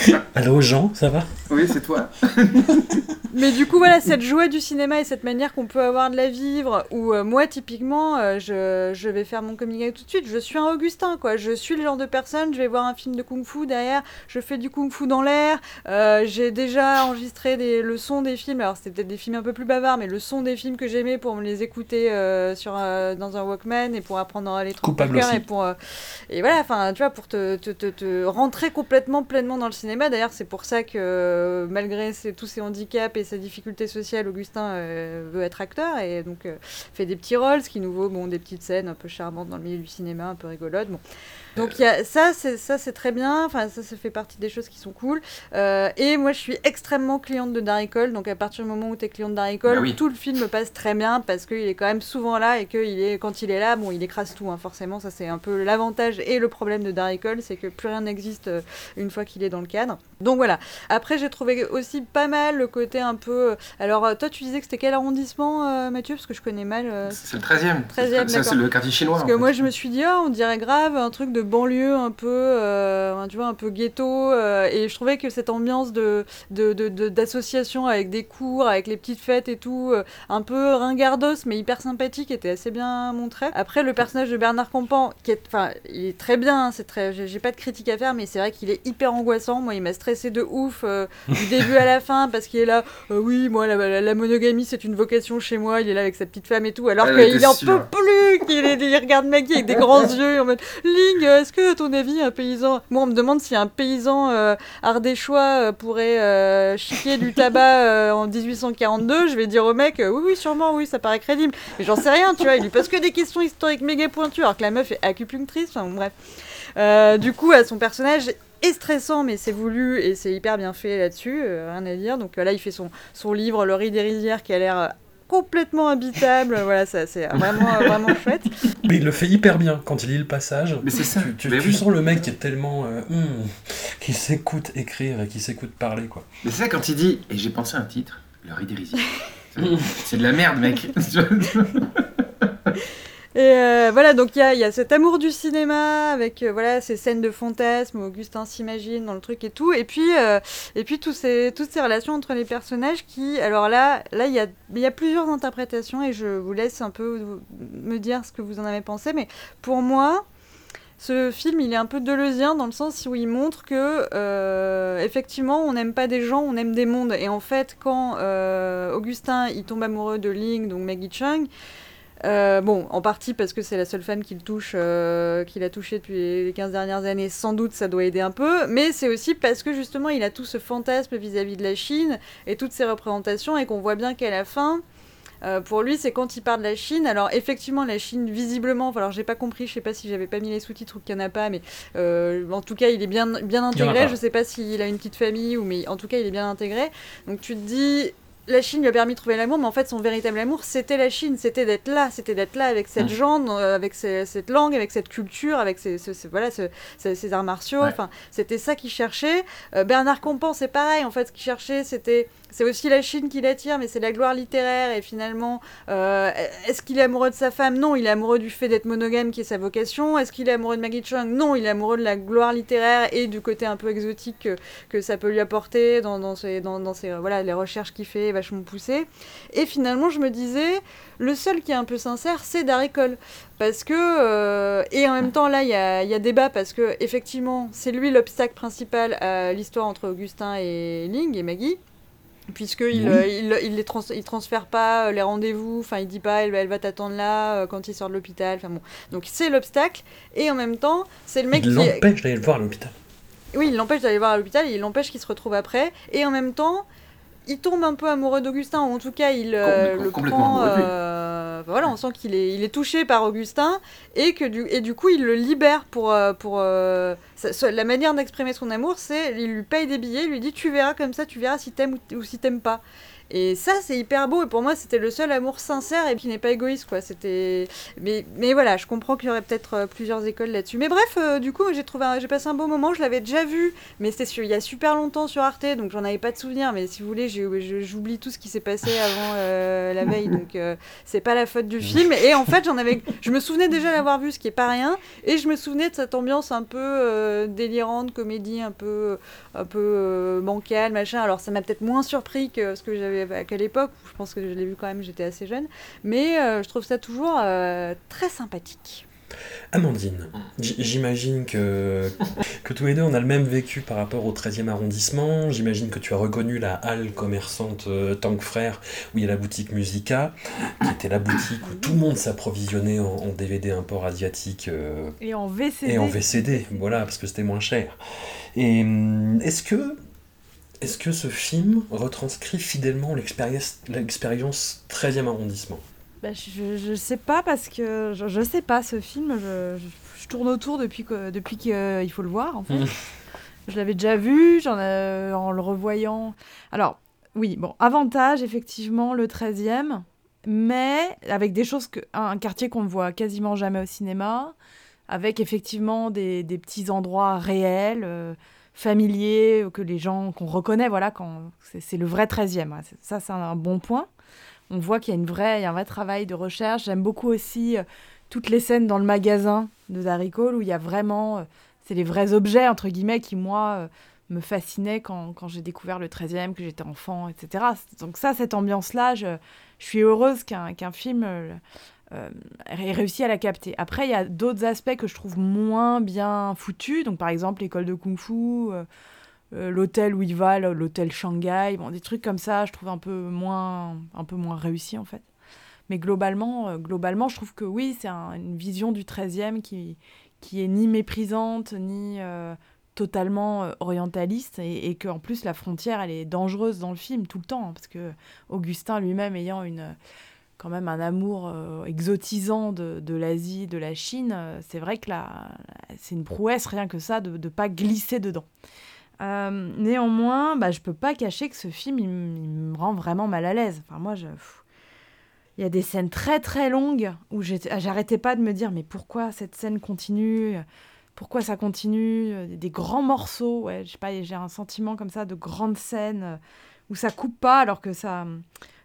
Allô Jean, ça va? Oui, c'est toi. Mais du coup, voilà, cette joie du cinéma et cette manière qu'on peut avoir de la vivre, où euh, moi, typiquement, euh, je, je vais faire mon coming out tout de suite, je suis un Augustin, quoi. Je suis le genre de personne, je vais voir un film de kung-fu derrière, je fais du kung-fu dans l'air, euh, j'ai déjà enregistré des, le son des films, alors c'était peut-être des films un peu plus bavards, mais le son des films que j'aimais pour me les écouter euh, sur, euh, dans un Walkman et pour apprendre les trucs par Coupable aussi. et pour... euh, et voilà, enfin, tu vois, pour te, te, te, te rentrer complètement, pleinement dans le cinéma, cinéma. D'ailleurs, c'est pour ça que, euh, malgré ses- tous ses handicaps et sa difficulté sociale, Augustin euh, veut être acteur et donc euh, fait des petits rôles, ce qui nous vaut bon, des petites scènes un peu charmantes dans le milieu du cinéma, un peu rigolotes. Bon. Donc il y a, ça, c'est ça, c'est très bien. Enfin, ça, ça fait partie des choses qui sont cool. Euh, et moi, je suis extrêmement cliente de Darry Cole. Donc à partir du moment où tu es cliente de Darry Cole, Bah oui. tout le film passe très bien parce qu'il est quand même souvent là et que il est, quand il est là, bon, il écrase tout. hein, forcément, ça c'est un peu l'avantage et le problème de Darry Cole, c'est que plus rien n'existe une fois qu'il est dans le cadre. Donc voilà. Après, j'ai trouvé aussi pas mal le côté un peu. euh, Alors euh, toi, tu disais que c'était quel arrondissement, euh, Mathieu, parce que je connais mal. C'est le 13e. 13e, Ça, c'est le quartier chinois. parce que fait. moi je me suis dit ah on dirait grave un truc de banlieue un peu euh, tu vois un peu ghetto euh, et je trouvais que cette ambiance de de- de- de- d'association avec des cours avec les petites fêtes et tout euh, un peu ringardos mais hyper sympathique était assez bien montré après le personnage de Bernard Campan qui est enfin il est très bien hein, c'est très j'ai j'ai pas de critique à faire mais c'est vrai qu'il est hyper angoissant moi il m'a stressé de ouf euh, du début à la fin parce qu'il est là euh, oui moi la, la- la monogamie c'est une vocation chez moi il est là avec sa petite femme et tout alors Elle qu'il était en sûre. peut plus qu'il il regarde Maggie avec des grands yeux en mode Ling est-ce que à ton avis un paysan moi on me demande si un paysan euh, ardéchois pourrait chiquer du tabac en 1842 je vais dire au mec oui oui sûrement oui ça paraît crédible mais j'en sais rien tu vois il lui pose que des questions historiques méga pointues alors que la meuf est acupunctrice enfin bon, bref Euh, du coup, à son personnage est stressant, mais c'est voulu et c'est hyper bien fait là-dessus, euh, rien à dire. Donc euh, là, il fait son, son livre Le riz des rizières qui a l'air euh, complètement habitable. voilà, ça, c'est vraiment, vraiment chouette. Mais il le fait hyper bien quand il lit le passage. Mais c'est ça. Tu, tu- Mais tu oui. sens le mec qui est tellement. euh, hmm, qui s'écoute écrire et qui s'écoute parler, quoi. Mais c'est ça quand il dit, et j'ai pensé à un titre, Le riz des rizières. C'est de la merde, mec. Et euh, voilà, donc il y a, cet amour du cinéma avec euh, voilà ces scènes de fantasme où Augustin s'imagine dans le truc et tout. Et puis, euh, et puis ces, toutes ces relations entre les personnages qui, alors là, là il y a, y a plusieurs interprétations et je vous laisse un peu me dire ce que vous en avez pensé. Mais pour moi, ce film, il est un peu deleuzien dans le sens où il montre que, effectivement, on n'aime pas des gens, on aime des mondes. Et en fait, quand Augustin, il tombe amoureux de Ling, donc Maggie Chung, euh, bon, en partie parce que c'est la seule femme qu'il touche, euh, qu'il a touchée depuis les 15 dernières années, sans doute ça doit aider un peu, mais c'est aussi parce que justement il a tout ce fantasme vis-à-vis de la Chine et toutes ces représentations et qu'on voit bien qu'à la fin, euh, pour lui, c'est quand il part de la Chine. Alors, effectivement, la Chine, visiblement, alors j'ai pas compris, je sais pas si j'avais pas mis les sous-titres ou qu'il y en a pas, mais euh, en tout cas, il est bien, bien intégré. Je sais pas s'il a une petite famille ou, mais en tout cas, il est bien intégré. Donc, tu te dis. La Chine lui a permis de trouver l'amour, mais en fait, son véritable amour, c'était la Chine, c'était d'être là, c'était d'être là avec cette Mm. gente, euh, avec ces- cette langue, avec cette culture, avec ces, ce- ce- voilà, ce- ce- ces arts martiaux. Ouais. Enfin, c'était ça qu'il cherchait. Euh, Bernard Campan, c'est pareil. En fait, ce qu'il cherchait, c'était, c'est aussi la Chine qui l'attire, mais c'est la gloire littéraire. Et finalement, euh, est-ce qu'il est amoureux de sa femme? Non, il est amoureux du fait d'être monogame, qui est sa vocation. Est-ce qu'il est amoureux de Maggie Chung? Non, il est amoureux de la gloire littéraire et du côté un peu exotique que, que ça peut lui apporter dans, dans, ses, dans, dans ses, voilà, les recherches qu'il fait vachement poussées. Et finalement, je me disais, le seul qui est un peu sincère, c'est Darry Cole. Parce que, euh, et en même temps, là, il y a, y a débat parce que, effectivement, c'est lui l'obstacle principal à l'histoire entre Augustin et Ling et Maggie. Puisqu'il Oui. euh, il, il les trans il transfère pas euh, les rendez-vous, enfin il dit pas elle, va- elle va t'attendre là quand il sort de l'hôpital, enfin bon. Donc c'est l'obstacle, et en même temps, c'est le mec Il qui. l'empêche d'aller le voir à l'hôpital. Oui, il l'empêche d'aller voir à l'hôpital, et il l'empêche qu'il se retrouve après. Et en même temps, il tombe un peu amoureux d'Augustin, ou en tout cas, il euh, le prend. euh, voilà, on sent qu'il est, il est touché par Augustin, et que du, et du coup, il le libère pour. euh, pour ça- la manière d'exprimer son amour, c'est il lui paye des billets, il lui dit Tu verras comme ça, tu verras si t'aimes ou, ou si t'aimes pas. Et ça, c'est hyper beau. Et pour moi, c'était le seul amour sincère et qui n'est pas égoïste, quoi. C'était. Mais, mais voilà, je comprends qu'il y aurait peut-être euh, plusieurs écoles là-dessus. Mais bref, euh, du coup, j'ai trouvé, j'ai passé un bon moment. Je l'avais déjà vu, mais c'était il y a super longtemps sur Arte, donc j'en avais pas de souvenir. Mais si vous voulez, j'oublie tout ce qui s'est passé avant euh, la veille, donc euh, c'est pas la faute du film. Et en fait, j'en avais, je me souvenais déjà l'avoir vu, ce qui est pas rien. Et je me souvenais de cette ambiance un peu délirante, comédie un peu, un peu bancale, machin. Alors ça m'a peut-être moins surpris que ce que j'avais qu'à l'époque. où Je pense que je l'ai vu quand même, j'étais assez jeune. Mais euh, je trouve ça toujours euh, très sympathique. Amandine, j- j'imagine que, que tous les deux on a le même vécu par rapport au 13e arrondissement. J'imagine que tu as reconnu la halle commerçante euh, Tank Frère où il y a la boutique Musica, qui était la boutique où tout le monde s'approvisionnait en, en DVD import asiatique euh, Et en VCD. et en VCD, voilà, parce que c'était moins cher. Et hum, est-ce que, est-ce que ce film retranscrit fidèlement l'expérience, l'expérience 13e arrondissement? Bah, je, je sais pas parce que je, je sais pas ce film. Je, tourne autour depuis que depuis qu'il faut le voir en fait. Mhm. Je l'avais déjà vu, j'en ai- en le revoyant. Alors oui, bon avantage effectivement le 13e, mais avec des choses que un, un quartier qu'on ne voit quasiment jamais au cinéma, avec effectivement des, des petits endroits réels. euh, familiers que les gens qu'on reconnaît voilà quand c'est le vrai 13e ouais. C'est- ça c'est un bon point on voit qu'il y a une vraie, un vrai travail de recherche. J'aime beaucoup aussi euh, toutes les scènes dans le magasin de Darry Cole où il y a vraiment, euh, c'est les vrais objets entre guillemets qui moi euh, me fascinaient quand, quand j'ai découvert le 13e, que j'étais enfant, etc. Donc ça, cette ambiance-là, je, je suis heureuse qu'un qu'un film euh, réussi à la capter. Après, il y a d'autres aspects que je trouve moins bien foutus. Donc par exemple l'école de kung-fu. euh, euh, l'hôtel où il va, l'hôtel Shanghai, bon, des trucs comme ça, je trouve un peu moins, un peu moins réussi en fait. Mais globalement, euh, globalement, je trouve que oui, c'est un- une vision du 13e qui, qui est ni méprisante, ni totalement orientaliste, et, et qu'en plus la frontière, elle est dangereuse dans le film tout le temps, hein, parce que Augustin lui-même ayant une, quand même un amour euh, exotisant de, de l'Asie, de la Chine, euh, c'est vrai que là, c'est une prouesse rien que ça de ne pas glisser dedans. Euh, néanmoins, bah, je peux pas cacher que ce film, il, me rend vraiment mal à l'aise. Enfin, moi, je... il y a des scènes très très longues où j'étais- j'arrêtais pas de me dire mais pourquoi cette scène continue? Pourquoi ça continue? Des grands morceaux, ouais, je pas, j'ai un sentiment comme ça de grandes scènes euh, où ça coupe pas alors que ça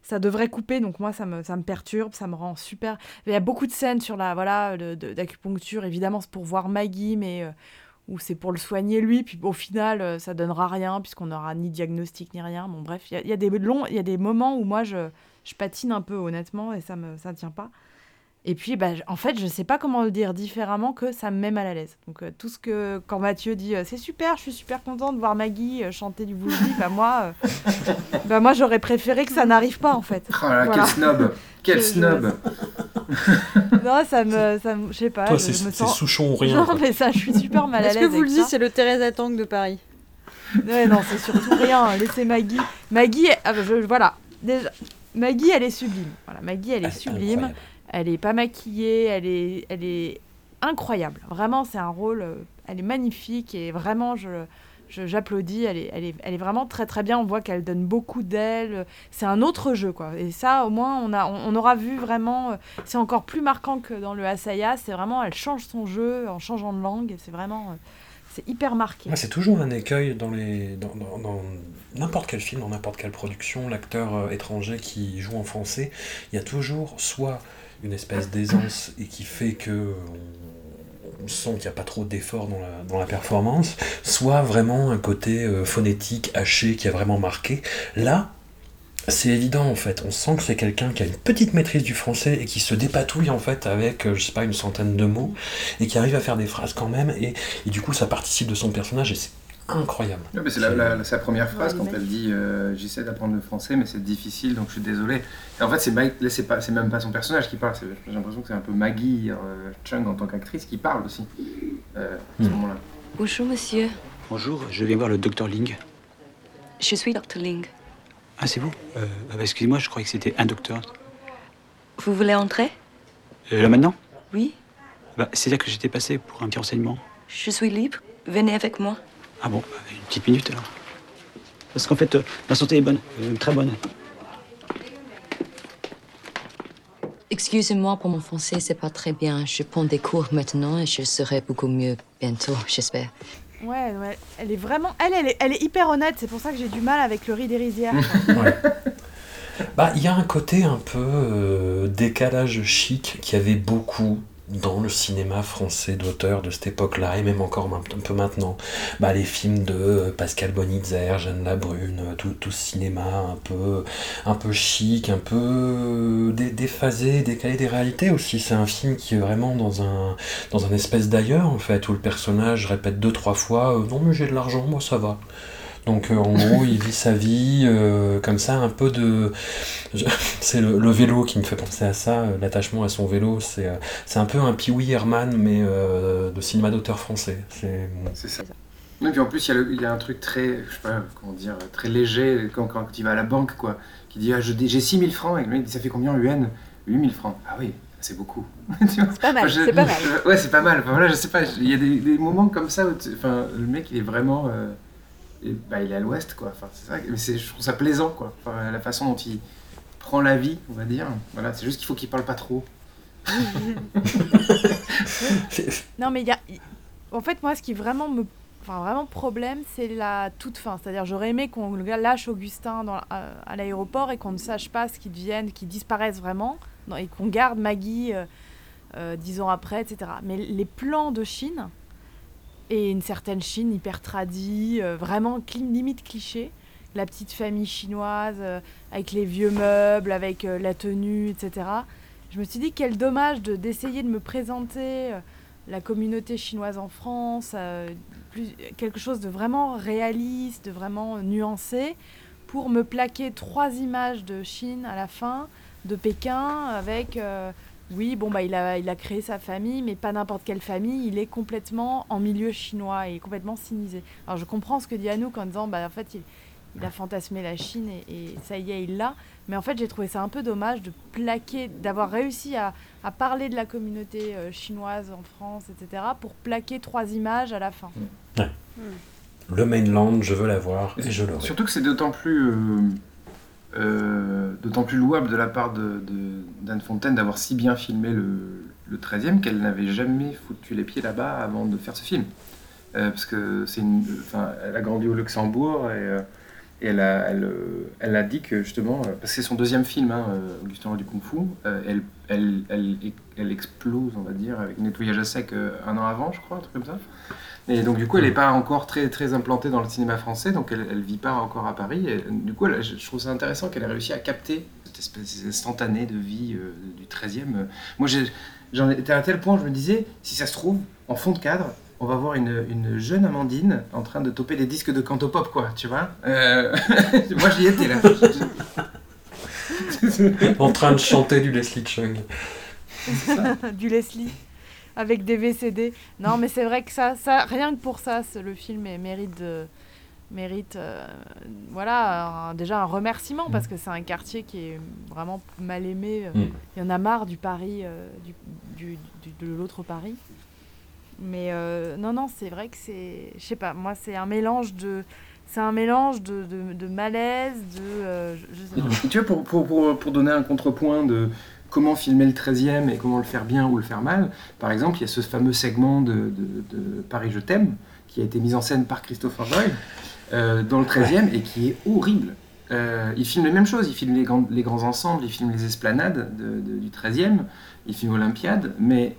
ça devrait couper donc moi ça me, ça me perturbe ça me rend super il y a beaucoup de scènes sur la voilà d'acupuncture évidemment c'est pour voir Maggie mais euh, où c'est pour le soigner lui, puis au final, euh, ça donnera rien, puisqu'on n'aura ni diagnostic ni rien. Bon, bref, il y a- il y, a des longs, il y a des moments où moi, je, je patine un peu, honnêtement, et ça me ça tient pas. Et puis, bah, en fait, je sais pas comment le dire différemment que ça me met mal à l'aise. Donc, euh, tout ce que, quand Mathieu dit, euh, c'est super, je suis super contente de voir Maggie euh, chanter du bougie, bah, moi, euh, bah, moi, j'aurais préféré que ça n'arrive pas, en fait. Oh là là, Voilà. quel snob Quel Je- je- snob Non, ça me, ça me- je sais pas, Toi, je, c'est sens... Souchon ou rien. Non, quoi. mais ça, je suis super mal à l'aise Est-ce que vous le dites, c'est le Teresa Tang de Paris? Ouais, non, c'est surtout rien. Laissez Maggie. Maggie, elle- ah, bah, je- voilà. Déjà, Maggie, elle est sublime. Voilà, Maggie, elle est Ah, sublime. incroyable. Elle est pas maquillée. Elle est, elle est incroyable. Vraiment, c'est un rôle. euh, Elle est magnifique et vraiment, je, j'applaudis. Elle est, elle est, elle est vraiment très très bien. On voit qu'elle donne beaucoup d'elle. C'est un autre jeu, quoi. Et ça, au moins, on a, on, aura vu vraiment. euh, C'est encore plus marquant que dans le Asaya. C'est vraiment, elle change son jeu en changeant de langue. C'est vraiment, euh, c'est hyper marqué. C'est toujours un écueil dans les dans, dans- n'importe quel film, dans n'importe quelle production, l'acteur étranger qui joue en français, il y a toujours soit une espèce d'aisance et qui fait que on, sent qu'il n'y a pas trop d'effort dans la, dans la performance, soit vraiment un côté euh, phonétique, haché, qui a vraiment marqué. Là, c'est évident en fait, on sent que c'est quelqu'un qui a une petite maîtrise du français et qui se dépatouille en fait avec, euh, je sais pas, une centaine de mots et qui arrive à faire des phrases quand même et, et du coup ça participe de son personnage et c'est incroyable. C'est la- la- sa première phrase Ouais, quand elle dit euh, J'essaie d'apprendre le français, mais c'est difficile, donc je suis désolé. Et en fait, c'est Mike- là, c'est pas- c'est même pas son personnage qui parle, c'est- j'ai l'impression que c'est un peu Maggie euh, Chung en tant qu'actrice qui parle aussi euh, à ce Hmm. moment-là. Bonjour monsieur, Bonjour, je viens voir le docteur Ling. je suis Dr Ling. Ah, c'est vous euh, ah bah, Excusez-moi, je croyais que c'était un docteur. Vous voulez entrer? Euh, là maintenant? Oui, bah, C'est là que j'étais passé pour un petit renseignement. je suis libre. Venez avec moi. Ah bon, une petite minute alors. Parce qu'en fait, euh, ma santé est bonne, euh, très bonne. Excusez-moi pour mon français, c'est pas très bien. Je prends des cours maintenant et je serai beaucoup mieux bientôt, j'espère. Ouais, ouais, elle est vraiment. Elle, elle est, elle est hyper honnête, c'est pour ça que j'ai du mal avec le riz des rizières. Ouais. Bah, il y a un côté un peu euh, décalage chic qui avait beaucoup dans le cinéma français d'auteur de cette époque-là, et même encore un, peu maintenant. Bah, les films de Pascal Bonitzer, Jeanne Labrune, tout, tout ce cinéma un peu, un peu chic, un peu dé- déphasé, décalé des réalités aussi. C'est un film qui est vraiment dans un, dans un espèce d'ailleurs, en fait, où le personnage répète deux, trois fois euh, Non, mais j'ai de l'argent, moi ça va. Donc euh, en gros, il vit sa vie euh, comme ça, un peu de... je- C'est le, le vélo qui me fait penser à ça, euh, l'attachement à son vélo. C'est euh, c'est un peu un Pee-wee Herman, mais euh, de cinéma d'auteur français. C'est C'est ça. Et puis en plus, il y, a le- il y a un truc très, je sais pas comment dire, très léger quand, quand tu vas à la banque, quoi, qui dit ah, j'ai 6000 francs, et le mec dit ça fait combien en UN 8000 francs. Ah oui, c'est beaucoup. C'est pas mal, Enfin, je- c'est pas mal. je- ouais, c'est pas mal. Enfin, voilà, je sais pas, il y a des, des moments comme ça où tu- enfin, le mec, il est vraiment. euh, bah, il est à l'ouest, quoi. Enfin, c'est ça, mais c'est- je trouve ça plaisant, quoi. La façon dont il prend la vie, on va dire. Voilà, c'est juste qu'il faut qu'il parle pas trop. Non, mais il y a. En fait, moi, ce qui vraiment me. Enfin, vraiment problème, c'est la toute fin. C'est-à-dire, j'aurais aimé qu'on lâche Augustin à, l'aéroport et qu'on ne sache pas ce qu'ils deviennent, qu'ils disparaissent vraiment, et qu'on garde Maggie euh, euh, dix ans après, etc. Mais les plans de Chine, et une certaine Chine hyper tradie, euh, vraiment limite cliché, la petite famille chinoise, euh, avec les vieux meubles, avec euh, la tenue, etc. Je me suis dit, quel dommage de- d'essayer de me présenter. la communauté chinoise en France, plus, quelque chose de vraiment réaliste, de vraiment nuancé, pour me plaquer trois images de Chine à la fin, de Pékin, avec, oui, bon, bah, il a, il a créé sa famille, mais pas n'importe quelle famille, il est complètement en milieu chinois et complètement cynisé. Alors je comprends ce que dit Anouk en disant, bah, en fait, il, il a fantasmé la Chine et, et ça y est, il l'a. Mais en fait, j'ai trouvé ça un peu dommage de plaquer, d'avoir réussi à, à parler de la communauté euh, chinoise en France, etc., pour plaquer trois images à la fin. le mainland, je veux la voir, et je l'aurai. Surtout que c'est d'autant plus, euh, euh, d'autant plus louable de la part d'Anne Fontaine d'avoir si bien filmé le, le 13e qu'elle n'avait jamais foutu les pieds là-bas avant de faire ce film. Euh, parce que c'est enfin, elle a grandi au Luxembourg et, euh, et elle, a, elle, elle a dit que justement, parce que c'est son deuxième film, hein, Augustin du Kung Fu, elle, elle, explose, on va dire, avec nettoyage à sec euh, un an avant, je crois, un truc comme ça. Et donc du coup, elle n'est pas encore très, implantée dans le cinéma français, donc elle ne vit pas encore à Paris. Et, du coup, je trouve ça intéressant qu'elle ait réussi à capter cette espèce instantanée de vie euh, du 13e. Moi, j'en étais à tel point, je me disais, si ça se trouve, en fond de cadre, on va voir une, une jeune Amandine en train de toper des disques de cantopop, quoi, tu vois Euh, Moi, j'y étais là. En train de chanter du Leslie Chung. du Leslie avec des VCD. Non, mais c'est vrai que ça, ça, rien que pour ça, le film mérite, de- mérite euh, voilà, un- déjà un remerciement parce que c'est un quartier qui est vraiment mal aimé. Mm. Il y en a marre du Paris, euh, du, du- du- de l'autre Paris. Mais euh, non, non, c'est vrai que c'est, je sais pas, moi c'est un mélange de, c'est un mélange de, de, malaise, de, euh, je, sais pas. Tu vois, pour, pour, pour, pour donner un contrepoint de comment filmer le 13e et comment le faire bien ou le faire mal, par exemple, il y a ce fameux segment de, Paris Je t'aime qui a été mis en scène par Christopher Lloyd euh, dans le 13e et qui est horrible. Euh, il filme les mêmes choses, il filme les, grands- les grands ensembles, il filme les esplanades de- de- du 13e, il filme Olympiade, mais,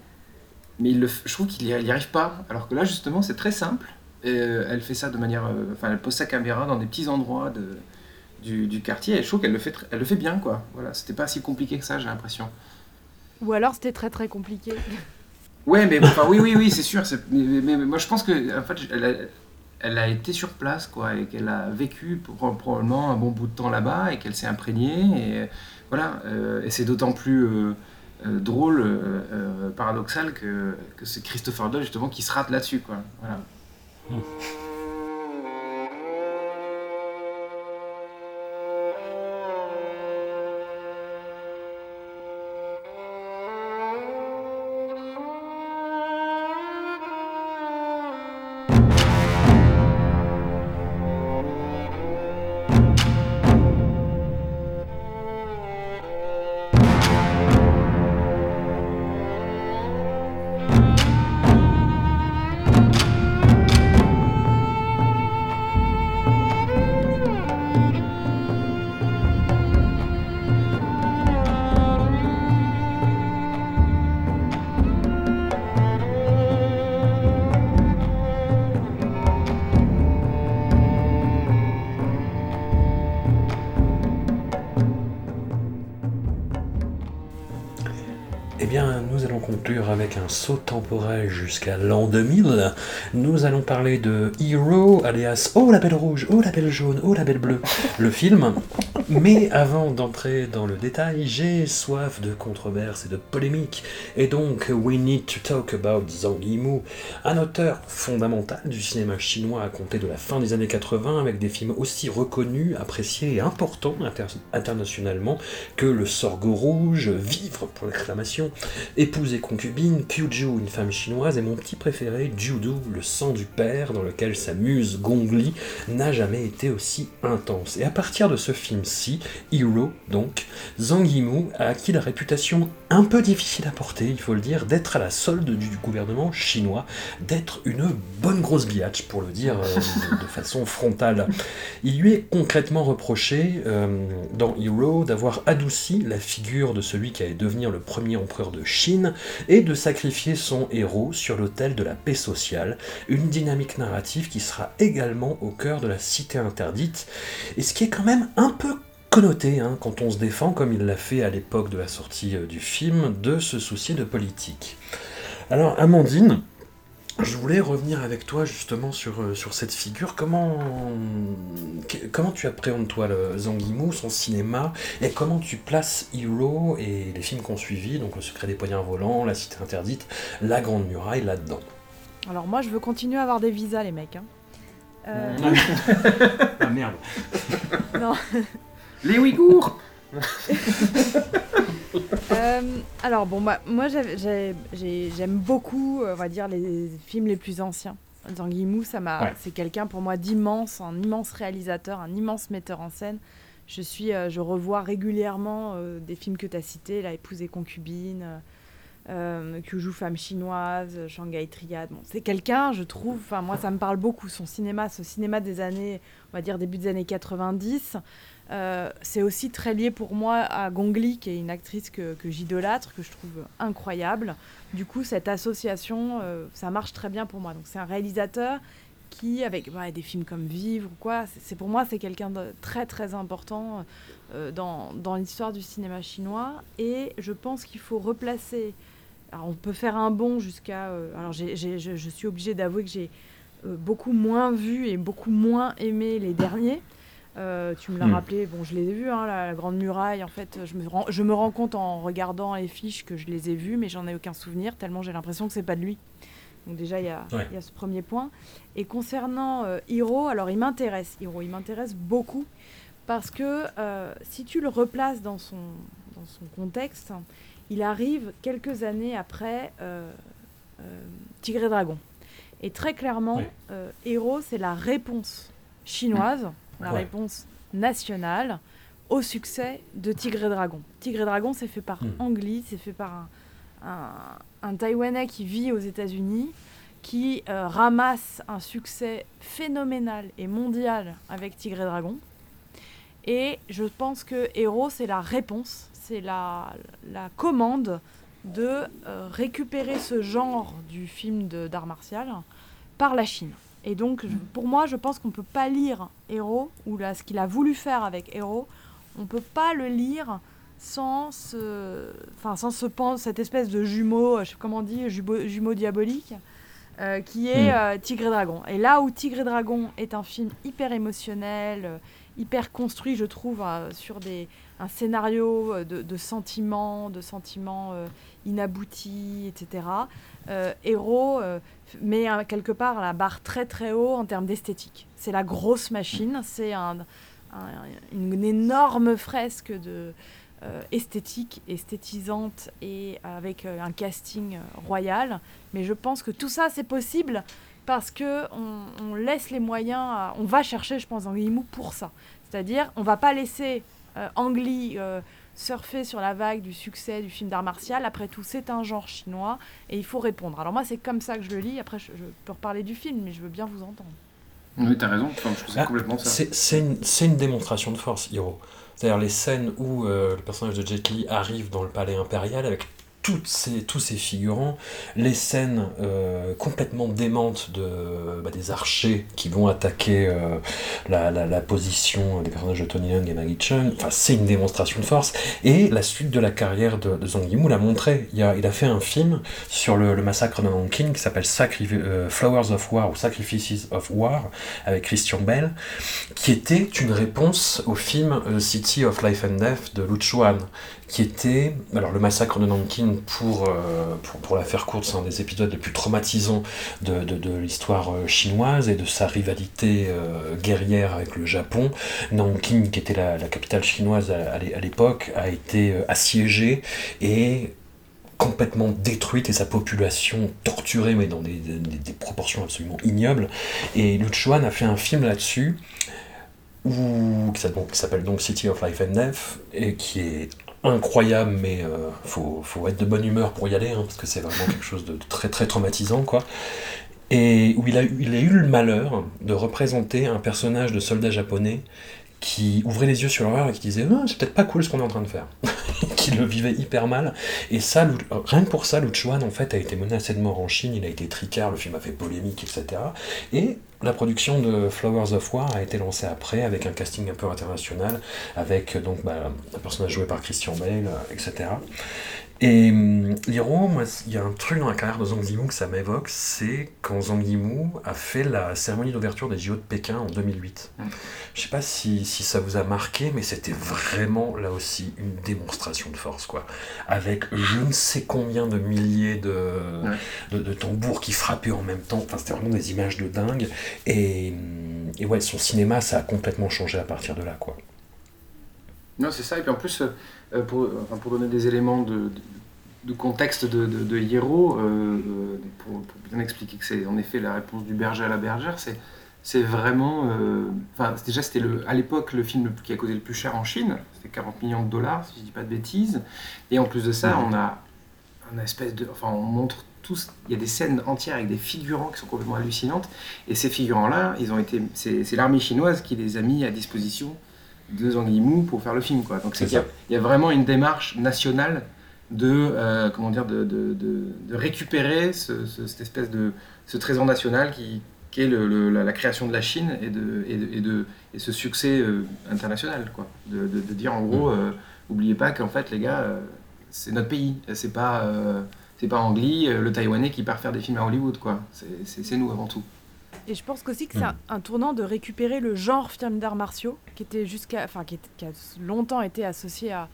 mais je trouve qu'il n'y arrive pas. Alors que là, justement, c'est très simple. Et, euh, elle fait ça de manière. euh, Enfin, elle pose sa caméra dans des petits endroits de, du, du quartier et je trouve qu'elle le, fait elle le fait bien, quoi. Voilà, c'était pas si compliqué que ça, j'ai l'impression. Ou alors c'était très très compliqué. Ouais, mais enfin, oui, oui, oui, c'est sûr. Mais, mais- mais moi, je pense que en fait, elle a, elle a été sur place, quoi, et qu'elle a vécu pour- probablement un bon bout de temps là-bas, et qu'elle s'est imprégnée. Et voilà, euh, et c'est d'autant plus euh, euh, drôle, paradoxal que, que c'est Christopher Lloyd justement qui se rate là-dessus, quoi. Voilà. 嗯。bien figure avec un saut temporel jusqu'à l'an 2000. Nous allons parler de Hero, alias Oh la belle rouge, oh la belle jaune, oh la belle bleue, le film. Mais avant d'entrer dans le détail, j'ai soif de controverses et de polémiques. Et donc, we need to talk about Zhang Yimou, un auteur fondamental du cinéma chinois à compter de la fin des années 80, avec des films aussi reconnus, appréciés et importants inter- internationalement que Le Sorgho Rouge, Vivre pour l'exclamation, Épouse et concubine, Kyuju, une femme chinoise, et mon petit préféré, Judu, le sang du père, dans lequel sa muse Gong Li n'a jamais été aussi intense. Et à partir de ce film-ci, Hero donc, Zhang Yimou a acquis la réputation un peu difficile à porter, il faut le dire, d'être à la solde du gouvernement chinois, d'être une bonne grosse biatch, pour le dire euh, de, de façon frontale. Il lui est concrètement reproché, euh, dans Hero, d'avoir adouci la figure de celui qui allait devenir le premier empereur de Chine et de sacrifier son héros sur l'autel de la paix sociale, une dynamique narrative qui sera également au cœur de la cité interdite, et ce qui est quand même un peu connoté hein, quand on se défend, comme il l'a fait à l'époque de la sortie euh, du film, de se soucier de politique. Alors Amandine, je voulais revenir avec toi justement sur, euh, sur cette figure. Comment, comment tu appréhendes toi le Zhang Yimou, son cinéma, et comment tu places Hero et les films qu'on suivi, donc Le secret des poignards volants, La cité interdite, La grande muraille là-dedans? Alors moi, je veux continuer à avoir des visas, les mecs. hein. Euh, Ah merde. non. Les Ouïghours Euh, alors bon, bah, moi j'aime beaucoup, euh, on va dire, les films les plus anciens. Zhang Yimou, ça m'a, Ouais. c'est quelqu'un pour moi d'immense, un immense réalisateur, un immense metteur en scène. Je suis, euh, je revois régulièrement euh, des films que tu as cités, La épouse et concubine, euh, Kyuju femme chinoise, Shanghai Triade. Bon, c'est quelqu'un, je trouve, enfin moi ça me parle beaucoup, son cinéma, ce cinéma des années, on va dire début des années 90. Euh, c'est aussi très lié pour moi à Gong Li, qui est une actrice que, j'idolâtre, que je trouve incroyable. Du coup, cette association, euh, ça marche très bien pour moi. Donc, c'est un réalisateur qui, avec ouais, des films comme Vivre ou quoi, c'est pour moi, c'est quelqu'un de très très important euh, dans, l'histoire du cinéma chinois. Et je pense qu'il faut replacer. Alors, on peut faire un bond jusqu'à. alors, je, je suis obligée d'avouer que j'ai beaucoup moins vu et beaucoup moins aimé les derniers. Euh, tu me l'as Hmm. rappelé, bon, je les ai vus, hein, la, la Grande Muraille. En fait, je me, rends, je me rends compte en regardant les fiches que je les ai vus, mais j'en ai aucun souvenir, tellement j'ai l'impression que c'est pas de lui. Donc déjà, il y, a- Ouais. il y a ce premier point. Et concernant euh, Hiro, alors il m'intéresse, Hiro, il m'intéresse beaucoup, parce que euh, si tu le replaces dans son, dans son contexte, il arrive quelques années après euh, Tigre et Dragon. Et très clairement, Ouais. Hero, c'est la réponse chinoise, la Ouais. réponse nationale au succès de Tigre et Dragon. Tigre et Dragon, c'est fait par Mm. Ang Lee, c'est fait par un, un, un Taïwanais qui vit aux États-Unis, qui euh, ramasse un succès phénoménal et mondial avec Tigre et Dragon. Et je pense que Hero, c'est la réponse, c'est la, la commande de euh, récupérer ce genre du film d'art martial par la Chine. Et donc, pour moi, je pense qu'on ne peut pas lire Hero, ou là, ce qu'il a voulu faire avec Hero, on ne peut pas le lire sans ce, enfin, sans ce pan- cette espèce de jumeau, je sais pas comment on dit, jumeau, jumeau diabolique, euh, qui est Mm. euh, Tigre et Dragon. Et là où Tigre et Dragon est un film hyper émotionnel, euh, hyper construit, je trouve, euh, sur des, un scénario euh, de, de sentiments, de sentiments inaboutis, etc. Euh, Hero euh, met euh, quelque part la barre très très haut en termes d'esthétique. C'est la grosse machine, c'est un, un- une énorme fresque de euh, esthétique, esthétisante et avec un casting royal. Mais je pense que tout ça c'est possible parce que on, laisse les moyens, on va chercher, je pense, dans Guillemot pour ça. C'est-à-dire, on va pas laisser Ang Lee euh, surfer sur la vague du succès du film d'art martial. Après tout, c'est un genre chinois et il faut répondre. Alors moi, c'est comme ça que je le lis. Après, je, je peux reparler du film, mais je veux bien vous entendre. Oui, t'as raison, enfin, je Ah, complètement ça. C'est c'est une, c'est une démonstration de force, Hiro. C'est-à-dire les scènes où euh, le personnage de Jet Li arrive dans le palais impérial avec toutes ces, tous ces figurants, les scènes euh, complètement démentes bah, des archers qui vont attaquer euh, la, la, position des personnages de Tony Leung et Maggie Chung, enfin, c'est une démonstration de force. Et la suite de la carrière de, Zhang Yimou l'a montré. Il a, fait un film sur le, massacre de Nanking qui s'appelle euh, Flowers of War ou Sacrifices of War avec Christian Bell, qui était une réponse au film City of Life and Death de Lu Chuan qui était alors le massacre de Nanking pour, euh, pour, pour la faire courte, c'est un des épisodes les plus traumatisants de, de, l'histoire euh, chinoise et de sa rivalité euh, guerrière avec le Japon. Nanking, qui était la, la capitale chinoise à, à l'é- à l'époque, a été assiégée et complètement détruite et sa population torturée mais dans des, des, proportions absolument ignobles et Lu Chuan a fait un film là-dessus qui s'appelle donc City of Life and Death et qui est incroyable, mais euh, faut, faut être de bonne humeur pour y aller, hein, parce que c'est vraiment quelque chose de très très traumatisant, quoi. Et où il a, il a eu le malheur de représenter un personnage de soldat japonais qui ouvrait les yeux sur l'horreur et qui disait c'est peut-être pas cool ce qu'on est en train de faire. Qui le vivait hyper mal. Et ça Lu- rien que pour ça Lu Chuan en fait a été menacé de mort en Chine. Il a été tricard le film a fait polémique etc et la production de Flowers of War a été lancée après avec un casting un peu international avec donc bah, un personnage joué par Christian Bale euh, etc et hum, Liro, moi, il y a un truc dans la carrière de Zhang Yimou que ça m'évoque, c'est quand Zhang Yimou a fait la cérémonie d'ouverture des JO de Pékin en 2008. Mm. Je sais pas si, si ça vous a marqué, mais c'était vraiment là aussi une démonstration de force, quoi. Avec je ne sais combien de milliers de, Ouais. de, de tambours qui frappaient en même temps. Enfin, c'était vraiment des images de dingue. Et, hum, et ouais, son cinéma, ça a complètement changé à partir de là, quoi. Non, c'est ça. Et puis en plus, euh, pour, enfin, pour donner des éléments de, contexte de, de, euh, euh, pour, bien expliquer que c'est en effet la réponse du berger à la bergère, c'est vraiment. euh, déjà, c'était à l'époque le film qui a coûté le plus cher en Chine. C'était 40 millions de dollars, si je dis pas de bêtises. Et en plus de ça, on a un espèce de. Enfin, on montre tous. Il y a des scènes entières avec des figurants qui sont complètement hallucinantes. Et ces figurants-là, ils ont été. C'est l'armée chinoise qui les a mis à disposition de Zhang Yimou pour faire le film. Quoi. Donc c'est qu'il y a- ça. il y, a vraiment une démarche nationale de, euh, comment dire, de, de, de, de récupérer ce, ce- cette espèce de ce trésor national qui, qui est le, le- la, la création de la Chine et, de, et, de, et, de- et ce succès euh, international. Quoi. De, dire en gros, euh, oubliez pas qu'en fait les gars, euh, c'est notre pays, c'est pas... c'est pas Angli, euh, le Taïwanais qui part faire des films à Hollywood, quoi. C'est nous avant tout. Et je pense qu'aussi que c'est Mm. un, tournant de récupérer le genre film d'arts martiaux qui était jusqu'à, enfin qui, a longtemps été associé à,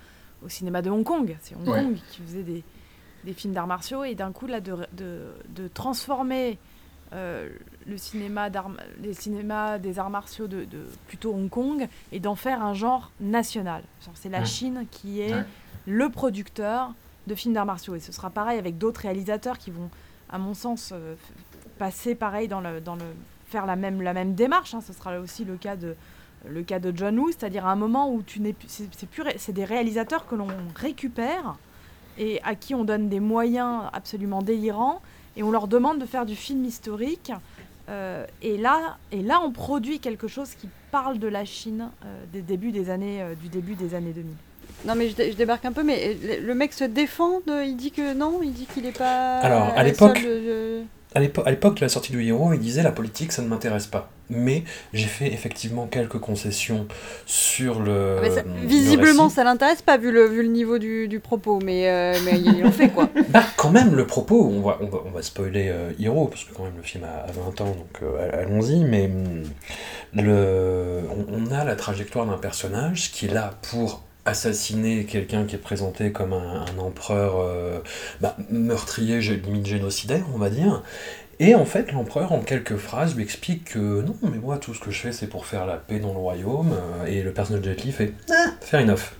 au cinéma de Hong Kong. C'est Hong Ouais. Kong qui faisait des, des films d'arts martiaux et d'un coup là de, de, de transformer euh, le cinéma les cinémas des arts martiaux de, de plutôt Hong Kong et d'en faire un genre national. C'est la. Chine qui est Ouais. le producteur de films d'arts martiaux et ce sera pareil avec d'autres réalisateurs qui vont, à mon sens, euh, passer pareil dans le, dans le faire la même, la même démarche. hein. Ce sera aussi le cas de, le cas de John Woo, c'est-à-dire à un moment où tu n'es plus- c'est plus c'est des réalisateurs que l'on récupère et à qui on donne des moyens absolument délirants et on leur demande de faire du film historique. Euh, et là, et là, on produit quelque chose qui parle de la Chine euh, des débuts des années, euh, du début des années 2000. Non, mais je, dé- je débarque un peu, mais le, mec se défend, de- il dit que non, il dit qu'il est pas. Alors, à l'époque- de- de- À l'épo- à l'époque de la sortie du héros, il disait la politique, ça ne m'intéresse pas. Mais j'ai fait effectivement quelques concessions sur le. Ah, mais ça- le visiblement, récit. ça l'intéresse pas vu le, vu le niveau du, du propos, mais, euh, mais il en fait quoi. Bah, quand même, le propos, on va, on va, on va spoiler euh, Hiro, parce que quand même le film a, a 20 ans, donc euh, allons-y, mais le, on, on a la trajectoire d'un personnage qui est là pour assassiner quelqu'un qui est présenté comme un, un empereur euh, bah, meurtrier, limite génocidaire, on va dire. Et en fait, l'empereur, en quelques phrases, lui explique que non, mais moi, tout ce que je fais, c'est pour faire la paix dans le royaume. euh, Et le personnage de Jet Li fait ah, fair enough.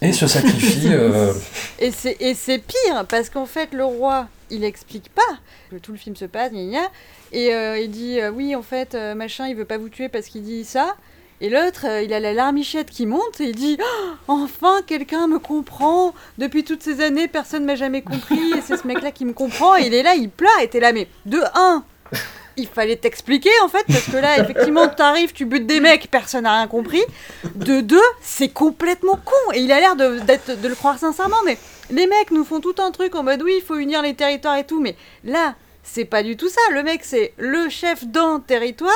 Et se sacrifie. euh, Et c'est et c'est pire, parce qu'en fait, le roi, il explique pas que tout le film se passe, gna gna, et euh, il dit euh, oui, en fait, machin, il veut pas vous tuer parce qu'il dit ça. Et l'autre, euh, il a la larmichette qui monte et il dit Oh, Enfin, quelqu'un me comprend. Depuis toutes ces années, personne m'a jamais compris. Et c'est ce mec-là qui me comprend. Et il est là, il pleure. Et t'es là, mais de un, il fallait t'expliquer en fait, parce que là, effectivement, t'arrives, tu butes des mecs, personne n'a rien compris. De deux, c'est complètement con. Et il a l'air de, de le croire sincèrement, mais Les mecs nous font tout un truc en mode oui, il faut unir les territoires et tout, mais là, c'est pas du tout ça. Le mec, c'est le chef d'un territoire.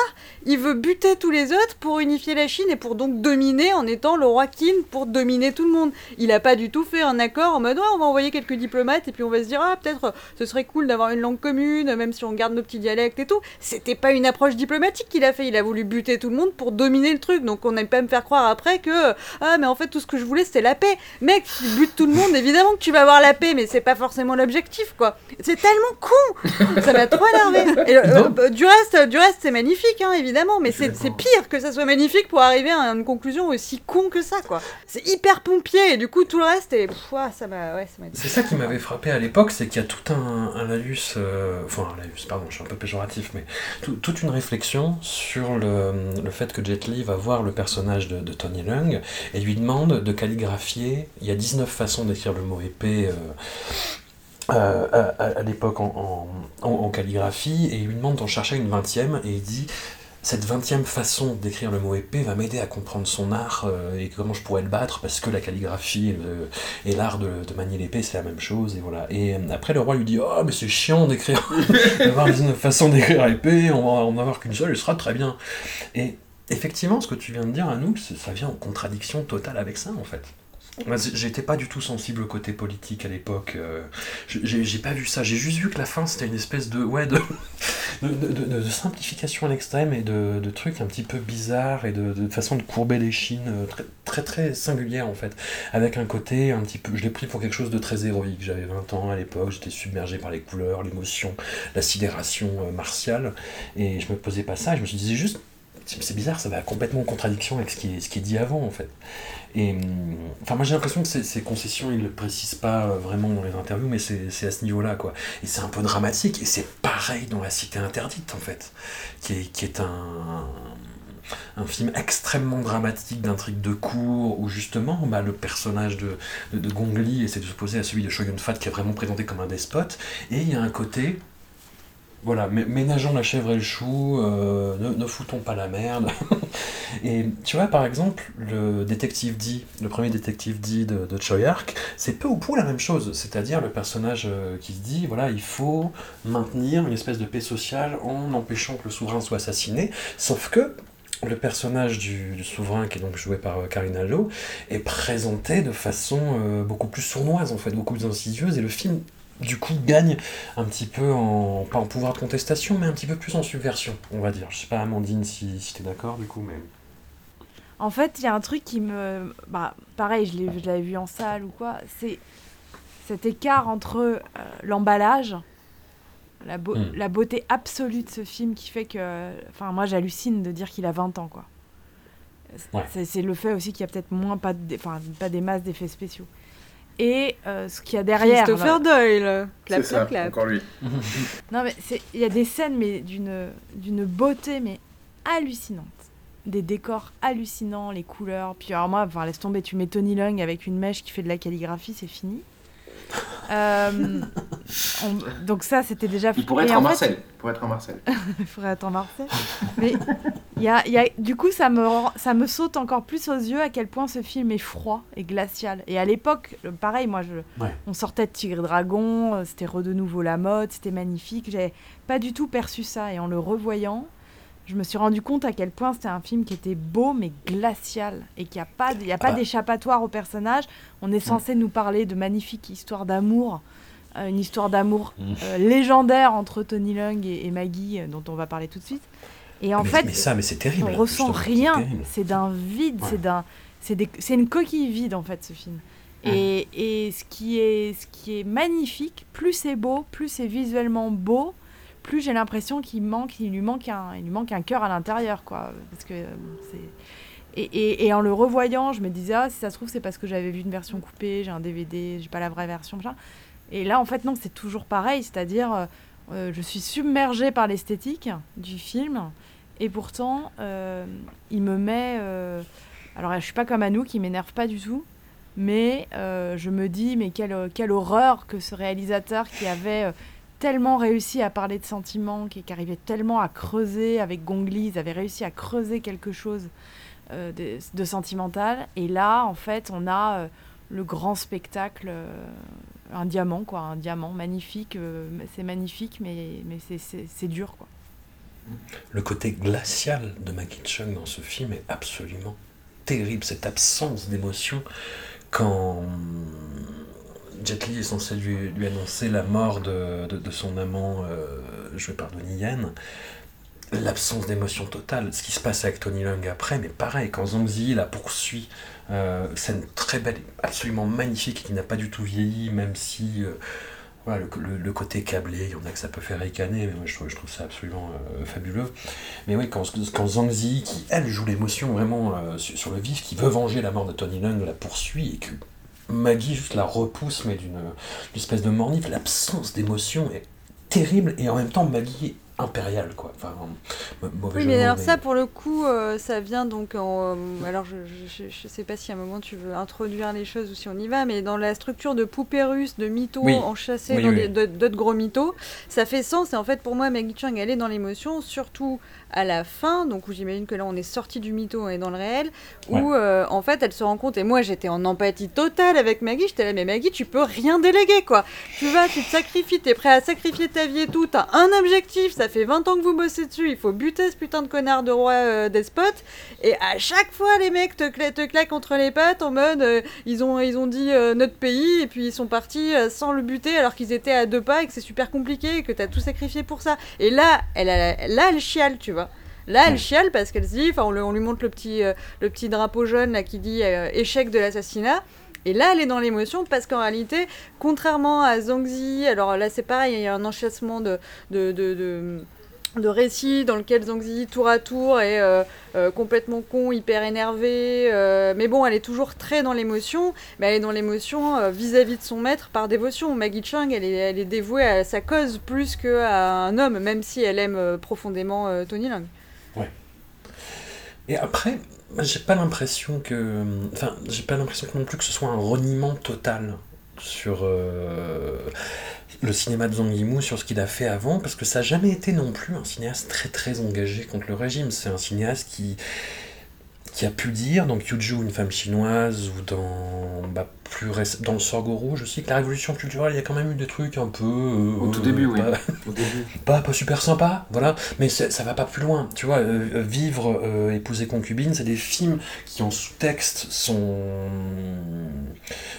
Il veut buter tous les autres pour unifier la Chine et pour donc dominer en étant le roi Qin pour dominer tout le monde. Il a pas du tout fait un accord en mode ouais, on va envoyer quelques diplomates et puis on va se dire ah peut-être euh, ce serait cool d'avoir une langue commune, même si on garde nos petits dialectes et tout. C'était pas une approche diplomatique qu'il a fait. Il a voulu buter tout le monde pour dominer le truc. Donc on n'aime pas me faire croire après que euh, ah mais en fait tout ce que je voulais c'était la paix. Mec, tu butes tout le monde, évidemment que tu vas avoir la paix, mais c'est pas forcément l'objectif quoi. C'est tellement con. Ça m'a trop énervé. Et, euh, du reste, du reste c'est magnifique, hein, évidemment, mais c'est pire que ça soit magnifique pour arriver à une conclusion aussi con que ça, quoi. C'est hyper pompier, et du coup, tout le reste, est... Pff, ça m'a... Ouais. C'est ça qui m'avait frappé à l'époque, c'est qu'il y a tout un, un laïus, euh, enfin un laïus, pardon, je suis un peu péjoratif, mais tout- toute une réflexion sur le, le fait que Jet Li va voir le personnage de, de Tony Leung et lui demande de calligraphier. Il y a 19 façons d'écrire le mot épée. euh, euh, à, à- à l'époque en, en- calligraphie et il lui demande d'en chercher une vingtième et il dit cette vingtième façon d'écrire le mot épée va m'aider à comprendre son art euh, et comment je pourrais le battre parce que la calligraphie et et l'art de, de manier l'épée c'est la même chose et voilà. Et euh, après le roi lui dit oh mais c'est chiant d'écrire d'avoir 19 façons d'écrire épée on va en avoir qu'une seule elle sera très bien. Et effectivement ce que tu viens de dire Anouk c'est- ça vient en contradiction totale avec ça en fait J'étais pas du tout sensible au côté politique à l'époque. euh, j'ai pas vu ça. J'ai juste vu que la fin c'était une espèce de ouais de, de, simplification à l'extrême et de, trucs un petit peu bizarres et de, façon de courber les chines euh, très très très singulière en fait. Avec un côté un petit peu. Je l'ai pris pour quelque chose de très héroïque. J'avais 20 ans à l'époque. J'étais submergé par les couleurs, l'émotion, la sidération euh, martiale et je me posais pas ça. Je me suis dit juste c'est bizarre, ça va complètement en contradiction avec ce qui ce qui est dit avant en fait. Et hum, enfin, moi j'ai l'impression que ces, ces concessions, ils le précisent pas euh, vraiment dans les interviews, mais c'est à ce niveau-là quoi. Et c'est un peu dramatique, et c'est pareil dans La Cité Interdite en fait, qui est, qui est un, un film extrêmement dramatique d'intrigue de cours, où justement bah, le personnage de, de, Gong Li essaie de s'opposer à celui de Shogun Fat qui est vraiment présenté comme un despote, et il y a un côté voilà, mé- ménageons la chèvre et le chou, euh, ne foutons pas la merde. et tu vois, par exemple, le détective D, le premier détective D de, de Choi Ark, c'est peu ou prou la même chose. C'est-à-dire le personnage euh, qui se dit, voilà, il faut maintenir une espèce de paix sociale en empêchant que le souverain soit assassiné. Sauf que le personnage du, souverain, qui est donc joué par euh, Karina Lowe, est présenté de façon euh, beaucoup plus sournoise, en fait, beaucoup plus insidieuse, et le film du coup gagne un petit peu en pas en pouvoir de contestation mais un petit peu plus en subversion on va dire je sais pas Amandine si, si t'es d'accord du coup mais En fait, il y a un truc qui me. Bah, pareil, je l'avais vu en salle ou quoi. C'est cet écart entre euh, l'emballage, la, beau- Mm. la beauté absolue de ce film qui fait que. Enfin, moi, j'hallucine de dire qu'il a 20 ans, quoi. C'est- Ouais. Le fait aussi qu'il y a peut-être moins, pas, de- enfin, pas des masses d'effets spéciaux. Et euh, ce qu'il y a derrière. Christopher Doyle. Clap, C'est ça, clap, clap. encore lui. Non, mais il y a des scènes, mais d'une d'une beauté, mais hallucinante. Des décors hallucinants, les couleurs. Puis alors moi, enfin, laisse tomber, tu mets Tony Leung avec une mèche qui fait de la calligraphie, c'est fini. Euh, on- donc ça, c'était déjà... Il pourrait être en fait, Marcel. Il pourrait être en Marcel. il faudrait être en Marseille. Mais il y a, il y a- du coup, ça me, rend- ça me saute encore plus aux yeux à quel point ce film est froid et glacial. Et à l'époque, pareil, moi, je, Ouais. on sortait de Tigre et Dragon, euh, c'était de nouveau la mode, c'était magnifique. J'avais pas du tout perçu ça. Et en le revoyant, je me suis rendu compte à quel point c'était un film qui était beau mais glacial et qu'il n'y a pas, il y a pas Ah d'échappatoire au personnage. On est censé nous parler de magnifiques histoires d'amour, euh, une histoire d'amour Mm. euh, légendaire entre Tony Leung et, et Maggie, euh, dont on va parler tout de suite. Et en mais, fait, mais ça mais c'est terrible on ressent rien. C'est d'un vide, Ouais. c'est d'un, c'est des- c'est une coquille vide en fait ce film. Et, et ce qui est, ce qui est magnifique, plus c'est beau, plus c'est visuellement beau, plus j'ai l'impression qu'il manque, il lui manque un, il lui manque un cœur à l'intérieur quoi. Parce que euh, c'est et, en le revoyant, je me disais, ah, si ça se trouve, c'est parce que j'avais vu une version coupée, j'ai un DVD, j'ai pas la vraie version. Et là, en fait, non, c'est toujours pareil, c'est-à-dire, euh, euh, je suis submergée par l'esthétique du film, et pourtant, il me met. alors, je suis pas comme Anouk, qui m'énerve pas du tout, mais je me dis, mais quelle, quelle horreur que ce réalisateur qui avait. Tellement réussi à parler de sentiments, qui, arrivait tellement à creuser avec Gong Li, ils avaient réussi à creuser quelque chose euh, de, sentimental. Et là, en fait, on a euh, le grand spectacle, euh, un diamant, quoi, un diamant magnifique. c'est magnifique, mais, mais c'est- dur, quoi. Le côté glacial de Maggie dans ce film est absolument terrible, cette absence d'émotion quand Jet Li est censé lui, annoncer la mort de, de- son amant euh, joué par Donnie Yen. L'absence d'émotion totale, ce qui se passe avec Tony Leung après, mais pareil, quand Zhang Ziyi la poursuit, euh, scène très belle, absolument magnifique, qui n'a pas du tout vieilli, même si euh, voilà, le, le- côté câblé, il y en a que ça peut faire ricaner, mais moi je trouve, je trouve ça absolument euh, fabuleux. Mais oui, quand, quand Zhang Ziyi, qui elle joue l'émotion vraiment sur, sur le vif, qui veut venger la mort de Tony Leung, la poursuit, et que Maggie juste la repousse, mais d'une espèce de mornif, l'absence d'émotion est terrible, et en même temps Maggie est impériale, quoi. Enfin, m- mauvais Oui, mais alors mais- ça, pour le coup, euh, ça vient donc en... euh, alors, je, je, je sais pas si à un moment tu veux introduire les choses ou si on y va, mais dans la structure de poupée russe, de mythos Oui. enchâssés Oui, dans oui. d'autres gros mythos, ça fait sens. Et en fait, pour moi, Maggie Chung, elle est dans l'émotion, surtout à la fin, donc où j'imagine que là, on est sorti du mytho, on est dans le réel, où euh, en fait, elle se rend compte, et moi, j'étais en empathie totale avec Maggie, j'étais là, mais Maggie, tu peux rien déléguer, quoi. Tu vas, tu te sacrifies, t'es prêt à sacrifier ta vie et tout, t'as un objectif, ça fait 20 ans que vous bossez dessus, il faut buter ce putain de connard de roi euh, despote, et à chaque fois les mecs te, cla- te claquent entre les pattes en mode euh, ils, ont, ils ont dit euh, notre pays, et puis ils sont partis sans le buter alors qu'ils étaient à deux pas et que c'est super compliqué et que t'as tout sacrifié pour ça. Et là, elle, a- là, elle chiale, tu vois. Là, elle chiale parce qu'elle se dit, enfin, on, lui montre le petit, euh, le petit drapeau jaune là qui dit euh, échec de l'assassinat. Et là, elle est dans l'émotion parce qu'en réalité, contrairement à Zhangzi, alors là, c'est pareil, il y a un enchaînement de, de, de, de, de récits dans lequel Zhangzi, tour à tour, est euh, euh, complètement con, hyper énervé. euh, mais bon, elle est toujours très dans l'émotion, mais elle est dans l'émotion vis-à-vis de son maître par dévotion. Maggie Chung, elle est, elle est dévouée à sa cause plus qu'à un homme, même si elle aime profondément Tony Leung. Et après, j'ai pas l'impression que. Enfin, j'ai pas l'impression non plus que ce soit un reniement total sur euh, le cinéma de Zhang Yimou, sur ce qu'il a fait avant, parce que ça n'a jamais été non plus un cinéaste très très engagé contre le régime. C'est un cinéaste qui qui a pu dire dans Kyuju, une femme chinoise, ou dans, bah, plus réc- dans le Sorgho Rouge aussi, que la révolution culturelle, il y a quand même eu des trucs un peu... euh, Au tout début, oui. pas- Au début. pas, pas super sympa, voilà, mais ça va pas plus loin. Tu vois, euh, euh, Vivre, euh, Épouser concubine, c'est des films qui en sous-texte sont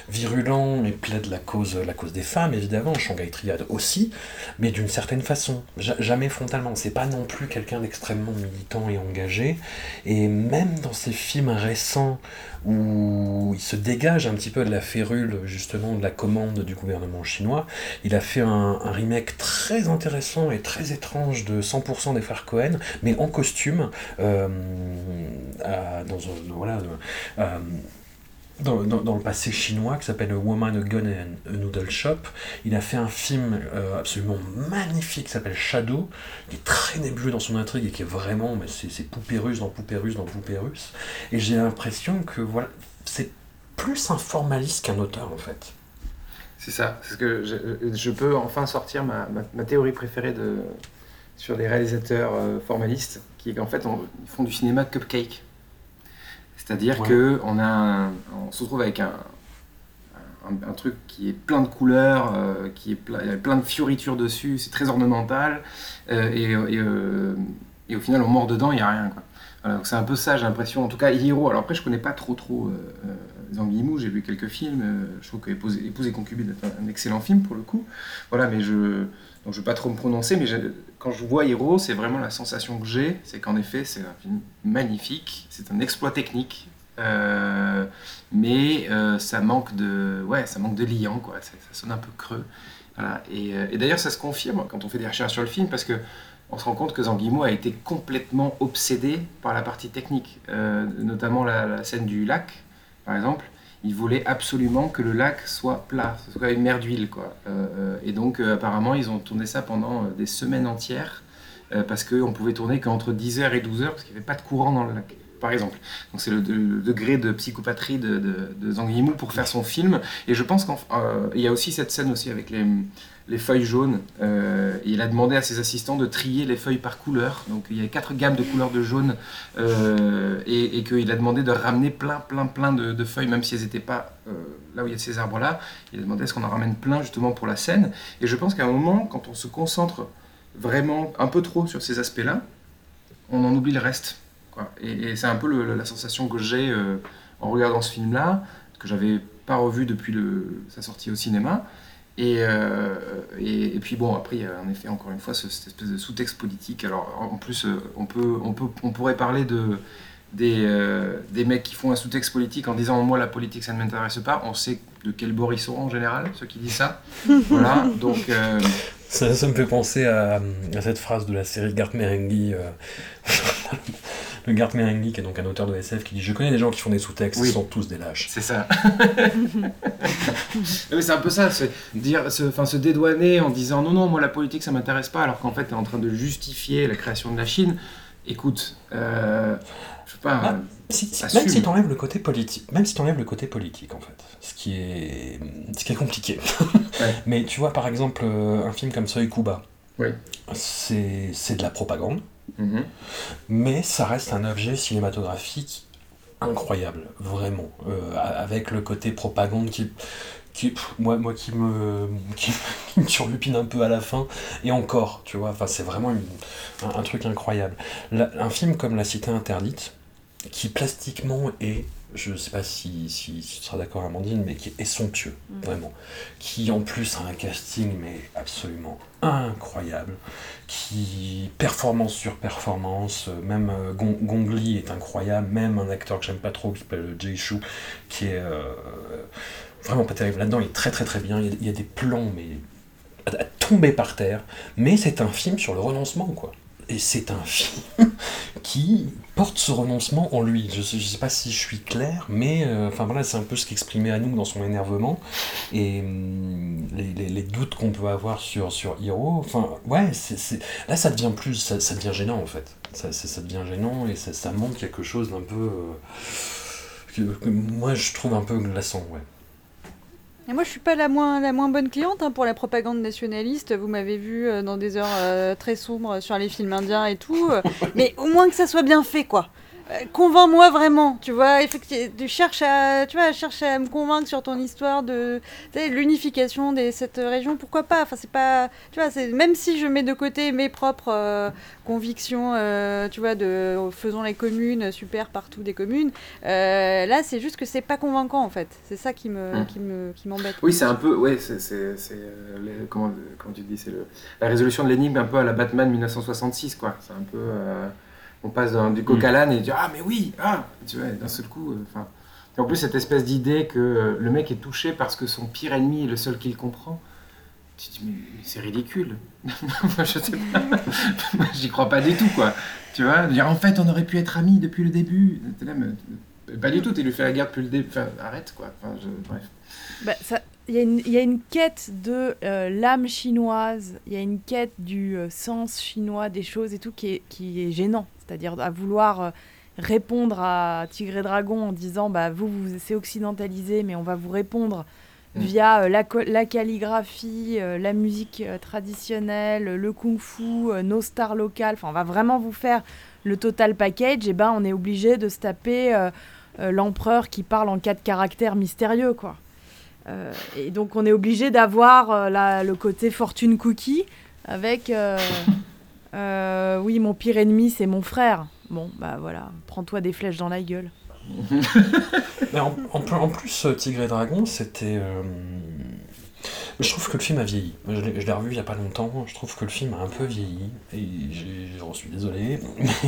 virulents et plaident la cause, la cause des femmes, évidemment, Shanghai Triad aussi, mais d'une certaine façon, Ja- jamais frontalement. C'est pas non plus quelqu'un d'extrêmement militant et engagé, et même dans ces films récents où il se dégage un petit peu de la férule justement de la commande du gouvernement chinois, il a fait un, remake très intéressant et très étrange de 100% des frères Cohen, mais en costume, euh, dans, un- voilà, euh, dans, le passé chinois qui s'appelle Woman, a Gun and a Noodle Shop. Il a fait un film euh, absolument magnifique qui s'appelle Shadow, qui est très nébuleux dans son intrigue et qui est vraiment, mais c'est c'est poupée russe dans poupée russe dans poupée russe. Et j'ai l'impression que voilà, c'est plus un formaliste qu'un auteur en fait. C'est ça. C'est ce que je, peux enfin sortir ma, ma- théorie préférée de, sur les réalisateurs euh, formalistes, qui est qu'en fait, ils font du cinéma cupcake. C'est-à-dire Ouais. que on a un- on se retrouve avec un, un, un truc qui est plein de couleurs, euh, qui est plein, il y a plein de fioritures dessus, c'est très ornemental, euh, et, et, euh, et au final, on mord dedans, il n'y a rien. Quoi. Voilà, donc c'est un peu ça, j'ai l'impression. En tout cas, Hiro. Alors après, je connais pas trop trop euh, euh, Zhang Yimou, j'ai vu quelques films. euh, je trouve que Épouse, Épouse et concubine est un, excellent film pour le coup. Voilà, mais je donc je vais pas trop me prononcer, mais quand je vois Hiro, c'est vraiment la sensation que j'ai, c'est qu'en effet, c'est un film magnifique, c'est un exploit technique. euh, mais euh, ça manque de ouais ça manque de liant quoi ça, sonne un peu creux euh, et d'ailleurs ça se confirme quand on fait des recherches sur le film parce que on se rend compte que Zanguimo a été complètement obsédé par la partie technique, notamment la scène du lac, par exemple. Il voulait absolument que le lac soit plat, ce soit une mer d'huile. Euh, euh, et donc, euh, apparemment, ils ont tourné ça pendant des semaines entières, parce qu'on pouvait tourner qu'entre 10h et 12h, parce qu'il n'y avait pas de courant dans le lac, par exemple. Donc, c'est le, degré de psychopatrie de, de, de Zhang pour faire son film. Et je pense qu'il y a aussi cette scène aussi avec les, les feuilles jaunes. Euh, il a demandé à ses assistants de trier les feuilles par couleur. Donc il y avait quatre gammes de couleurs de jaune. euh, et qu'il a demandé de ramener plein, plein, plein de, feuilles, même si elles n'étaient pas euh, là où il y a ces arbres-là. Il a demandé à ce qu'on en ramène plein justement pour la scène. Et je pense qu'à un moment, quand on se concentre vraiment un peu trop sur ces aspects-là, on en oublie le reste. Et, c'est un peu la sensation que j'ai euh, en regardant ce film-là, que j'avais pas revu depuis sa sortie au cinéma. Et, euh, et, et puis bon, après, il y a en effet, encore une fois, ce- cette espèce de sous-texte politique. Alors, en plus, euh, on, peut, on, peut, on pourrait parler de, des, euh, des mecs qui font un sous-texte politique en disant Moi, la politique, ça ne m'intéresse pas. On sait de quel bord ils sont en général, ceux qui disent ça. voilà, donc. euh, Ça, ça me fait penser à, à cette phrase de la série Gart Marenghi. le Gart Marenghi, qui est donc un auteur de SF, qui dit Je connais des gens qui font des sous-textes, Oui. ils sont tous des lâches. C'est ça. Mais c'est un peu ça, c'est dire, se, enfin, se dédouaner en disant non, non, moi la politique ça m'intéresse pas, alors qu'en fait tu es en train de justifier la création de la Chine. Écoute, euh, je sais pas. Ah, Si, si- Assume. même si t'enlèves le côté politique, même si t'enlèves le côté politique en fait, ce qui est, ce qui est compliqué. Ouais. Mais tu vois par exemple euh, un film comme Seuil Kuba, Oui. c'est de la propagande, mhm. mais ça reste un objet cinématographique incroyable, vraiment, euh, avec le côté propagande qui, qui moi, moi qui me, qui, qui me turlupine un peu à la fin, et encore, tu vois, c'est vraiment un, truc incroyable. Un film comme La Cité Interdite, qui plastiquement est, je sais pas si, si, si tu seras d'accord Amandine, mais qui est somptueux, vraiment, qui en plus a un casting mais absolument incroyable, qui performance sur performance, euh, même euh, Gon- Gong Li est incroyable, même un acteur que j'aime pas trop qui s'appelle Jay Chou, qui est euh, vraiment pas terrible. Là-dedans, il est très très très bien, il y a, il y a des plans mais à, à tomber par terre, mais c'est un film sur le renoncement quoi. Et c'est un film qui porte ce renoncement en lui. Je je sais pas si je suis clair, mais euh, voilà, c'est un peu ce qu'exprimait à nous dans son énervement et hum, les, doutes qu'on peut avoir sur sur Hiro. Enfin ouais, là ça devient plus, ça, devient gênant en fait. Ça, devient gênant et ça, montre quelque chose d'un peu euh, que, que moi je trouve un peu glaçant. Ouais. Et moi, je suis pas la moins, la moins bonne cliente hein, pour la propagande nationaliste. Vous m'avez vu euh, dans des heures euh, très sombres sur les films indiens et tout. euh, mais au moins que ça soit bien fait, quoi. Euh, Convainc-moi vraiment, tu vois. Effectivement, tu cherches à, tu vois, cherche à me convaincre sur ton histoire de l'unification de cette région. Pourquoi pas Enfin, c'est pas, tu vois, c'est même si je mets de côté mes propres euh, convictions, euh, tu vois, de faisons les communes super partout des communes. euh, là, c'est juste que c'est pas convaincant en fait. C'est ça qui me, Mm. qui me, qui m'embête. Oui, c'est un peu. Ouais, c'est. c'est- c'est, euh, les- comment, comment tu dis C'est le, la résolution de l'énigme un peu à la Batman 1966, quoi. C'est un peu. On passe du coq à l'âne et tu dis Ah, mais oui Ah Tu vois, d'un seul coup. euh, Enfin. en plus, cette espèce d'idée que euh, le mec est touché parce que son pire ennemi est le seul qu'il comprend. Tu te dis, mais, mais c'est ridicule. Moi, je sais pas. Moi, J'y crois pas du tout, quoi. Tu vois dire, En fait, on aurait pu être amis depuis le début. T'es là, mais- pas du tout, tu lui fais la guerre depuis le début. Enfin, arrête, quoi. Enfin, je- bref. Bah, ça- Il y, a une- il y a une quête de euh, l'âme chinoise, il y a une quête du euh, sens chinois des choses et tout qui est, qui est gênant. C'est-à-dire à vouloir euh, répondre à Tigre et Dragon en disant bah, vous, vous c'est occidentalisé, mais on va vous répondre Mm. via euh, la, la calligraphie, euh, la musique euh, traditionnelle, le kung-fu, nos stars locales. Enfin, on va vraiment vous faire le total package. Et ben, on est obligé de se taper l'empereur qui parle en quatre caractères mystérieux, quoi. Et donc on est obligé d'avoir le côté fortune cookie avec euh, oui mon pire ennemi c'est mon frère. Bon bah voilà, prends-toi des flèches dans la gueule. Mais en, en plus, euh, Tigre et Dragon, c'était. euh, Je trouve que le film a vieilli. Je l'ai revu il y a pas longtemps. Je trouve que le film a un peu vieilli. Et j'en suis désolé.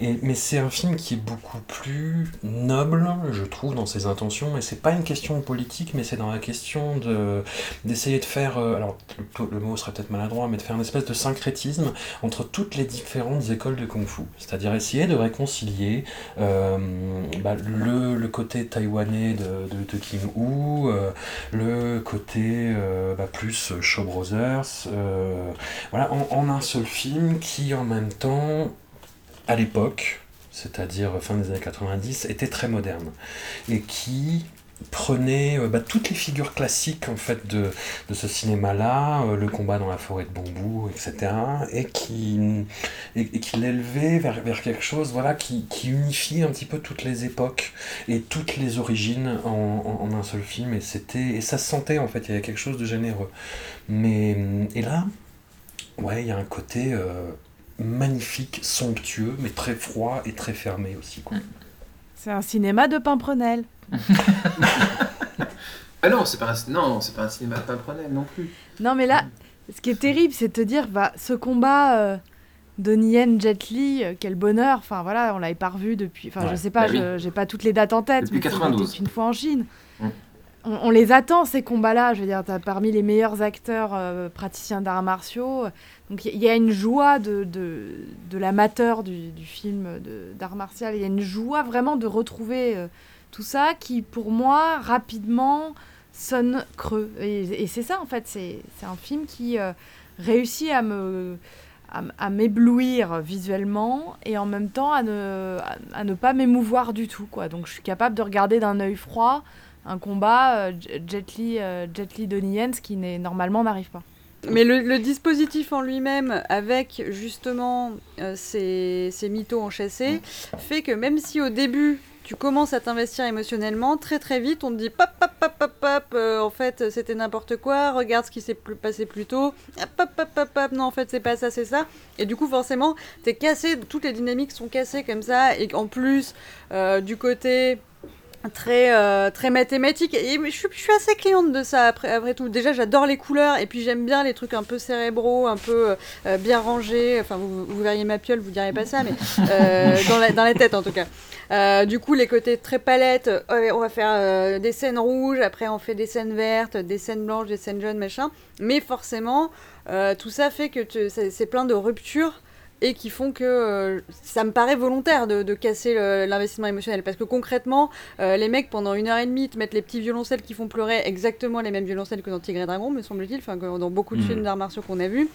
Mais, mais c'est un film qui est beaucoup plus noble, je trouve, dans ses intentions. Et c'est pas une question politique, mais c'est dans la question de d'essayer de faire. euh, alors, le, mot serait peut-être maladroit, mais de faire une espèce de syncrétisme entre toutes les différentes écoles de kung-fu. C'est-à-dire essayer de réconcilier euh, bah, le, le côté taïwanais de, de, de King Hu, euh, le côté bah, plus Shaw Brothers, euh, en un seul film qui en même temps, à l'époque, c'est-à-dire fin des années 90, était très moderne. Et qui prenait euh, bah, toutes les figures classiques en fait de, de ce cinéma-là, euh, le combat dans la forêt de bambou, etc., et qui, et, qui l'élevait vers, vers quelque chose voilà, qui, qui unifie un petit peu toutes les époques et toutes les origines en, en- un seul film, et, c'était, et ça se sentait en fait, il y avait quelque chose de généreux. Mais, et là, ouais, il y a un côté euh, magnifique, somptueux, mais très froid et très fermé aussi. C'est un cinéma de Pimprenel. Ah non, c'est pas un, non, pas un cinéma pimprenel non plus. Non, mais là, ce qui est terrible, c'est de te dire, bah, ce combat euh, Donnie Yen, Jet Li, euh, quel bonheur. Enfin, voilà, on l'avait pas revu depuis. Enfin, je Ouais. sais pas, Bah oui. je- j'ai pas toutes les dates en tête, Depuis mais c'est 92. c'était une fois en Chine. Mm. On, on les attend, ces combats-là. Je veux dire, t'as parmi les meilleurs acteurs euh, praticiens d'arts martiaux. Donc, il y, y a une joie de, de, de l'amateur du, du film d'art martial. Il y a une joie vraiment de retrouver euh, tout ça qui, pour moi, rapidement sonne creux. Et, et c'est ça, en fait. C'est un film qui euh, réussit à me à, m'éblouir visuellement et en même temps à ne, à, à ne pas m'émouvoir du tout. Quoi. Donc je suis capable de regarder d'un œil froid un combat euh, J- Jet Li, euh, Jet Li Donnie Yen, ce qui n'est- normalement n'arrive pas. Mais le, le dispositif en lui-même, avec justement euh, ces, ces mythos enchâssés, fait que même si au début tu commences à t'investir émotionnellement, très très vite on te dit pop pop pop pop pop, euh, en fait c'était n'importe quoi, regarde ce qui s'est passé plus tôt, Ah, pop pop pop pop, non en fait c'est pas ça, c'est ça. Et du coup forcément t'es cassé, toutes les dynamiques sont cassées comme ça, et en plus euh, du côté très euh, très mathématique. Et je suis, je suis assez cliente de ça après après tout. Déjà j'adore les couleurs et puis j'aime bien les trucs un peu cérébraux un peu euh, bien rangés. Enfin vous, vous verriez ma piole vous diriez pas ça mais euh, dans, la, dans la tête en tout cas. Euh, du coup les côtés très palettes euh, on va faire euh, des scènes rouges après on fait des scènes vertes des scènes blanches des scènes jaunes machin. Mais forcément euh, tout ça fait que c'est plein de ruptures et qui font que euh, ça me paraît volontaire de, de casser l'investissement émotionnel. Parce que concrètement, euh, les mecs, pendant une heure et demie, te mettent les petits violoncelles qui font pleurer exactement les mêmes violoncelles que dans Tigre et Dragon, me semble-t-il, enfin, dans beaucoup de Mhm. films d'arts martiaux qu'on a vus.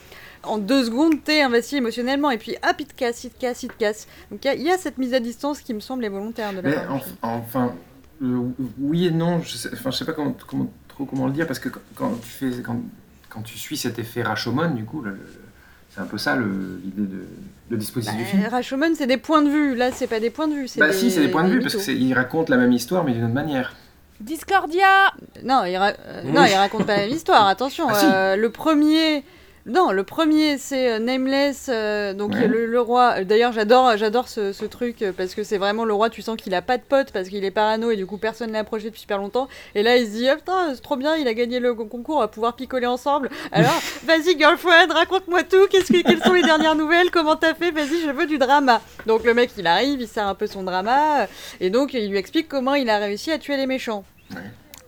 En deux secondes, t'es investi émotionnellement, et puis hop, il te casse, il te casse, il te casse. Donc il y a- il y, a cette mise à distance qui me semble est volontaire de la Mais enfin, euh, oui et non. Je sais, enfin, je sais pas comment, comment- trop comment le dire parce que quand, quand tu fais, quand, quand tu suis cet effet Rashomon, du coup, le- le- c'est un peu ça l'idée de le dispositif du film. Bah, Rashomon, c'est des points de vue. Là, c'est pas des points de vue. Bah si, c'est des points de vue parce qu'il raconte la même histoire mais d'une autre manière. Discordia Non, il, ra- euh, non, il raconte pas la même histoire, attention. Ah, si. euh, le premier. Non, le premier c'est euh, Nameless, euh, donc Ouais. le, le roi. D'ailleurs, j'adore, j'adore ce, ce truc euh, parce que c'est vraiment le roi. Tu sens qu'il a pas de pote parce qu'il est parano et du coup personne l'a approché depuis super longtemps. Et là, il se dit, ah, putain, c'est trop bien, il a gagné le concours, on va pouvoir picoler ensemble. Alors, vas-y girlfriend, raconte-moi tout. Qu'est-ce que, quelles sont les dernières nouvelles Comment t'as fait Vas-y, je veux du drama. Donc le mec, il arrive, il sert un peu son drama euh, et donc il lui explique comment il a réussi à tuer les méchants. Ouais.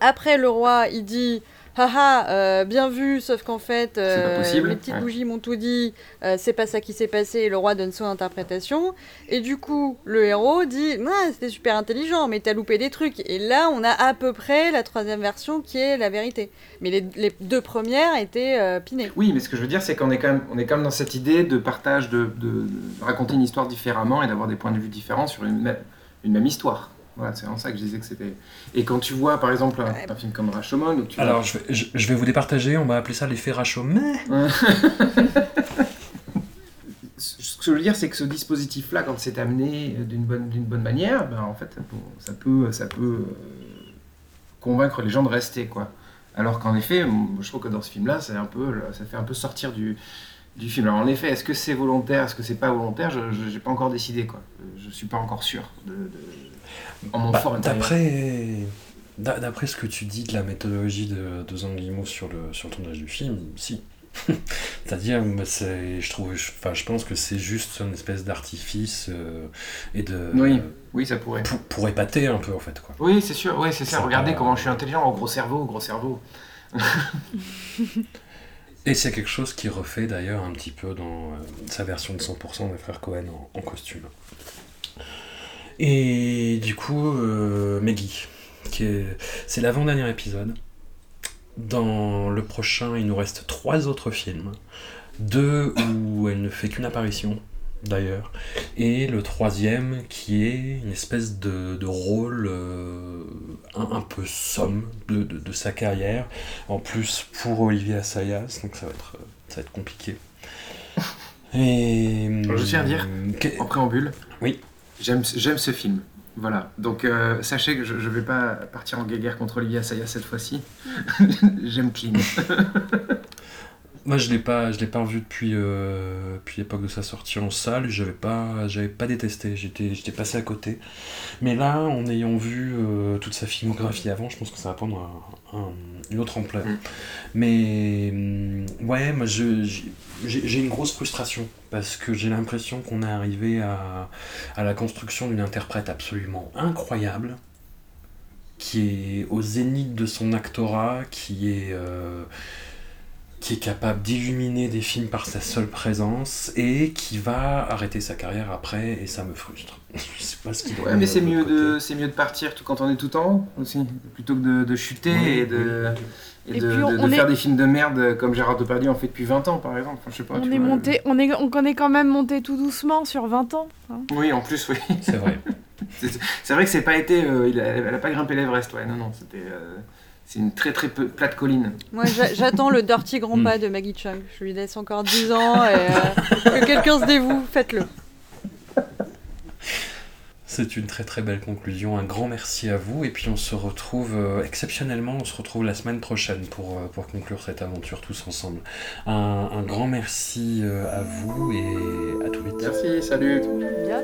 Après, le roi, il dit Haha, euh, bien vu, sauf qu'en fait, euh, les petites ouais. bougies m'ont tout dit, euh, c'est pas ça qui s'est passé, et le roi donne son interprétation. Et du coup, le héros dit Ah, c'était super intelligent, mais t'as loupé des trucs. Et là, on a à peu près la troisième version qui est la vérité. Mais les, les deux premières étaient pinées. Oui, mais ce que je veux dire, c'est qu'on est quand même, on est quand même dans cette idée de partage, de, de- de raconter une histoire différemment et d'avoir des points de vue différents sur une même, une même histoire. Voilà, c'est en ça que je disais que c'était. Et quand tu vois, par exemple, un, un film comme Rashomon, où tu Alors, je vais, je, je vais vous départager, on va appeler ça l'effet Rashomon. ce que je veux dire, c'est que ce dispositif-là, quand c'est amené d'une bonne, d'une bonne manière, ben, en fait, bon, ça peut, ça peut euh, convaincre les gens de rester, quoi. Alors qu'en effet, je trouve que dans ce film-là, c'est un peu, ça fait un peu sortir du, du film. Alors en effet, est-ce que c'est volontaire, est-ce que c'est pas volontaire Je n'ai pas encore décidé, quoi. Je suis pas encore sûr de, de- en mon Bah, fort. D'après d'a- d'après ce que tu dis de la méthodologie de, de Zhang Yimou sur le, sur le tournage du film, si. C'est-à-dire, bah, c'est- je trouve, je, enfin, je pense que c'est juste une espèce d'artifice euh, et de Oui, oui, ça pourrait. pour, pour épater un peu en fait quoi. Oui, c'est sûr, oui, c'est ça. Regardez comment je suis intelligent, au gros cerveau, au gros cerveau. Et c'est quelque chose qui refait d'ailleurs un petit peu dans euh, sa version de 100% des frères Cohen en, en costume. Et du coup, euh, Maggie, c'est l'avant-dernier épisode. Dans le prochain, il nous reste trois autres films. Deux où elle ne fait qu'une apparition. d'ailleurs. Et le troisième qui est une espèce de, de rôle euh, un, un peu somme de, de- de sa carrière, en plus pour Olivier Assayas, donc ça va être, ça va être compliqué. Et, Je tiens à dire, En préambule, Oui. J'aime ce film. Voilà, donc euh, sachez que je ne vais pas partir en guéguerre contre Olivier Assayas cette fois-ci. j'aime Clean. Moi, je l'ai l'ai pas revu depuis, euh, depuis l'époque de sa sortie en salle. J'avais pas, j'avais pas détesté. J'étais, j'étais passé à côté. Mais là, en ayant vu euh, toute sa filmographie avant, je pense que ça va prendre un- une autre ampleur. Mm. Mais hum, ouais, moi, je, j'ai, j'ai une grosse frustration parce que j'ai l'impression qu'on est arrivé à, à la construction d'une interprète absolument incroyable, qui est au zénith de son actorat, qui est euh, qui est capable d'illuminer des films par sa seule présence et qui va arrêter sa carrière après et ça me frustre. Je sais pas ce qu'il Ouais, mais c'est mieux, de, c'est mieux de partir tout quand on est tout en haut aussi, plutôt que de, de chuter Oui, et de, et Et de, puis on- de- de on faire est- des films de merde comme Gérard Depardieu en fait depuis 20 ans par exemple. Enfin, je sais pas, On tu est, vois. monté, on, est, on connaît quand même monté tout doucement sur 20 ans. hein. Oui, en plus, oui. C'est vrai. C'est c'est vrai que c'est pas été. euh, il a- elle a pas grimpé l'Everest, ouais, non, non, c'était. euh, c'est une très très peu- plate colline. Moi, j'a- j'attends le Dirty Grand Mm. Pas de Maggie Chung. Je lui laisse encore 10 ans et euh, que quelqu'un se dévoue, faites-le. C'est une très très belle conclusion. Un grand merci à vous. Et puis on se retrouve euh, exceptionnellement, on se retrouve la semaine prochaine pour, euh, pour conclure cette aventure tous ensemble. Un, un grand merci euh, à vous et à tout vite. Merci, salut. Bien.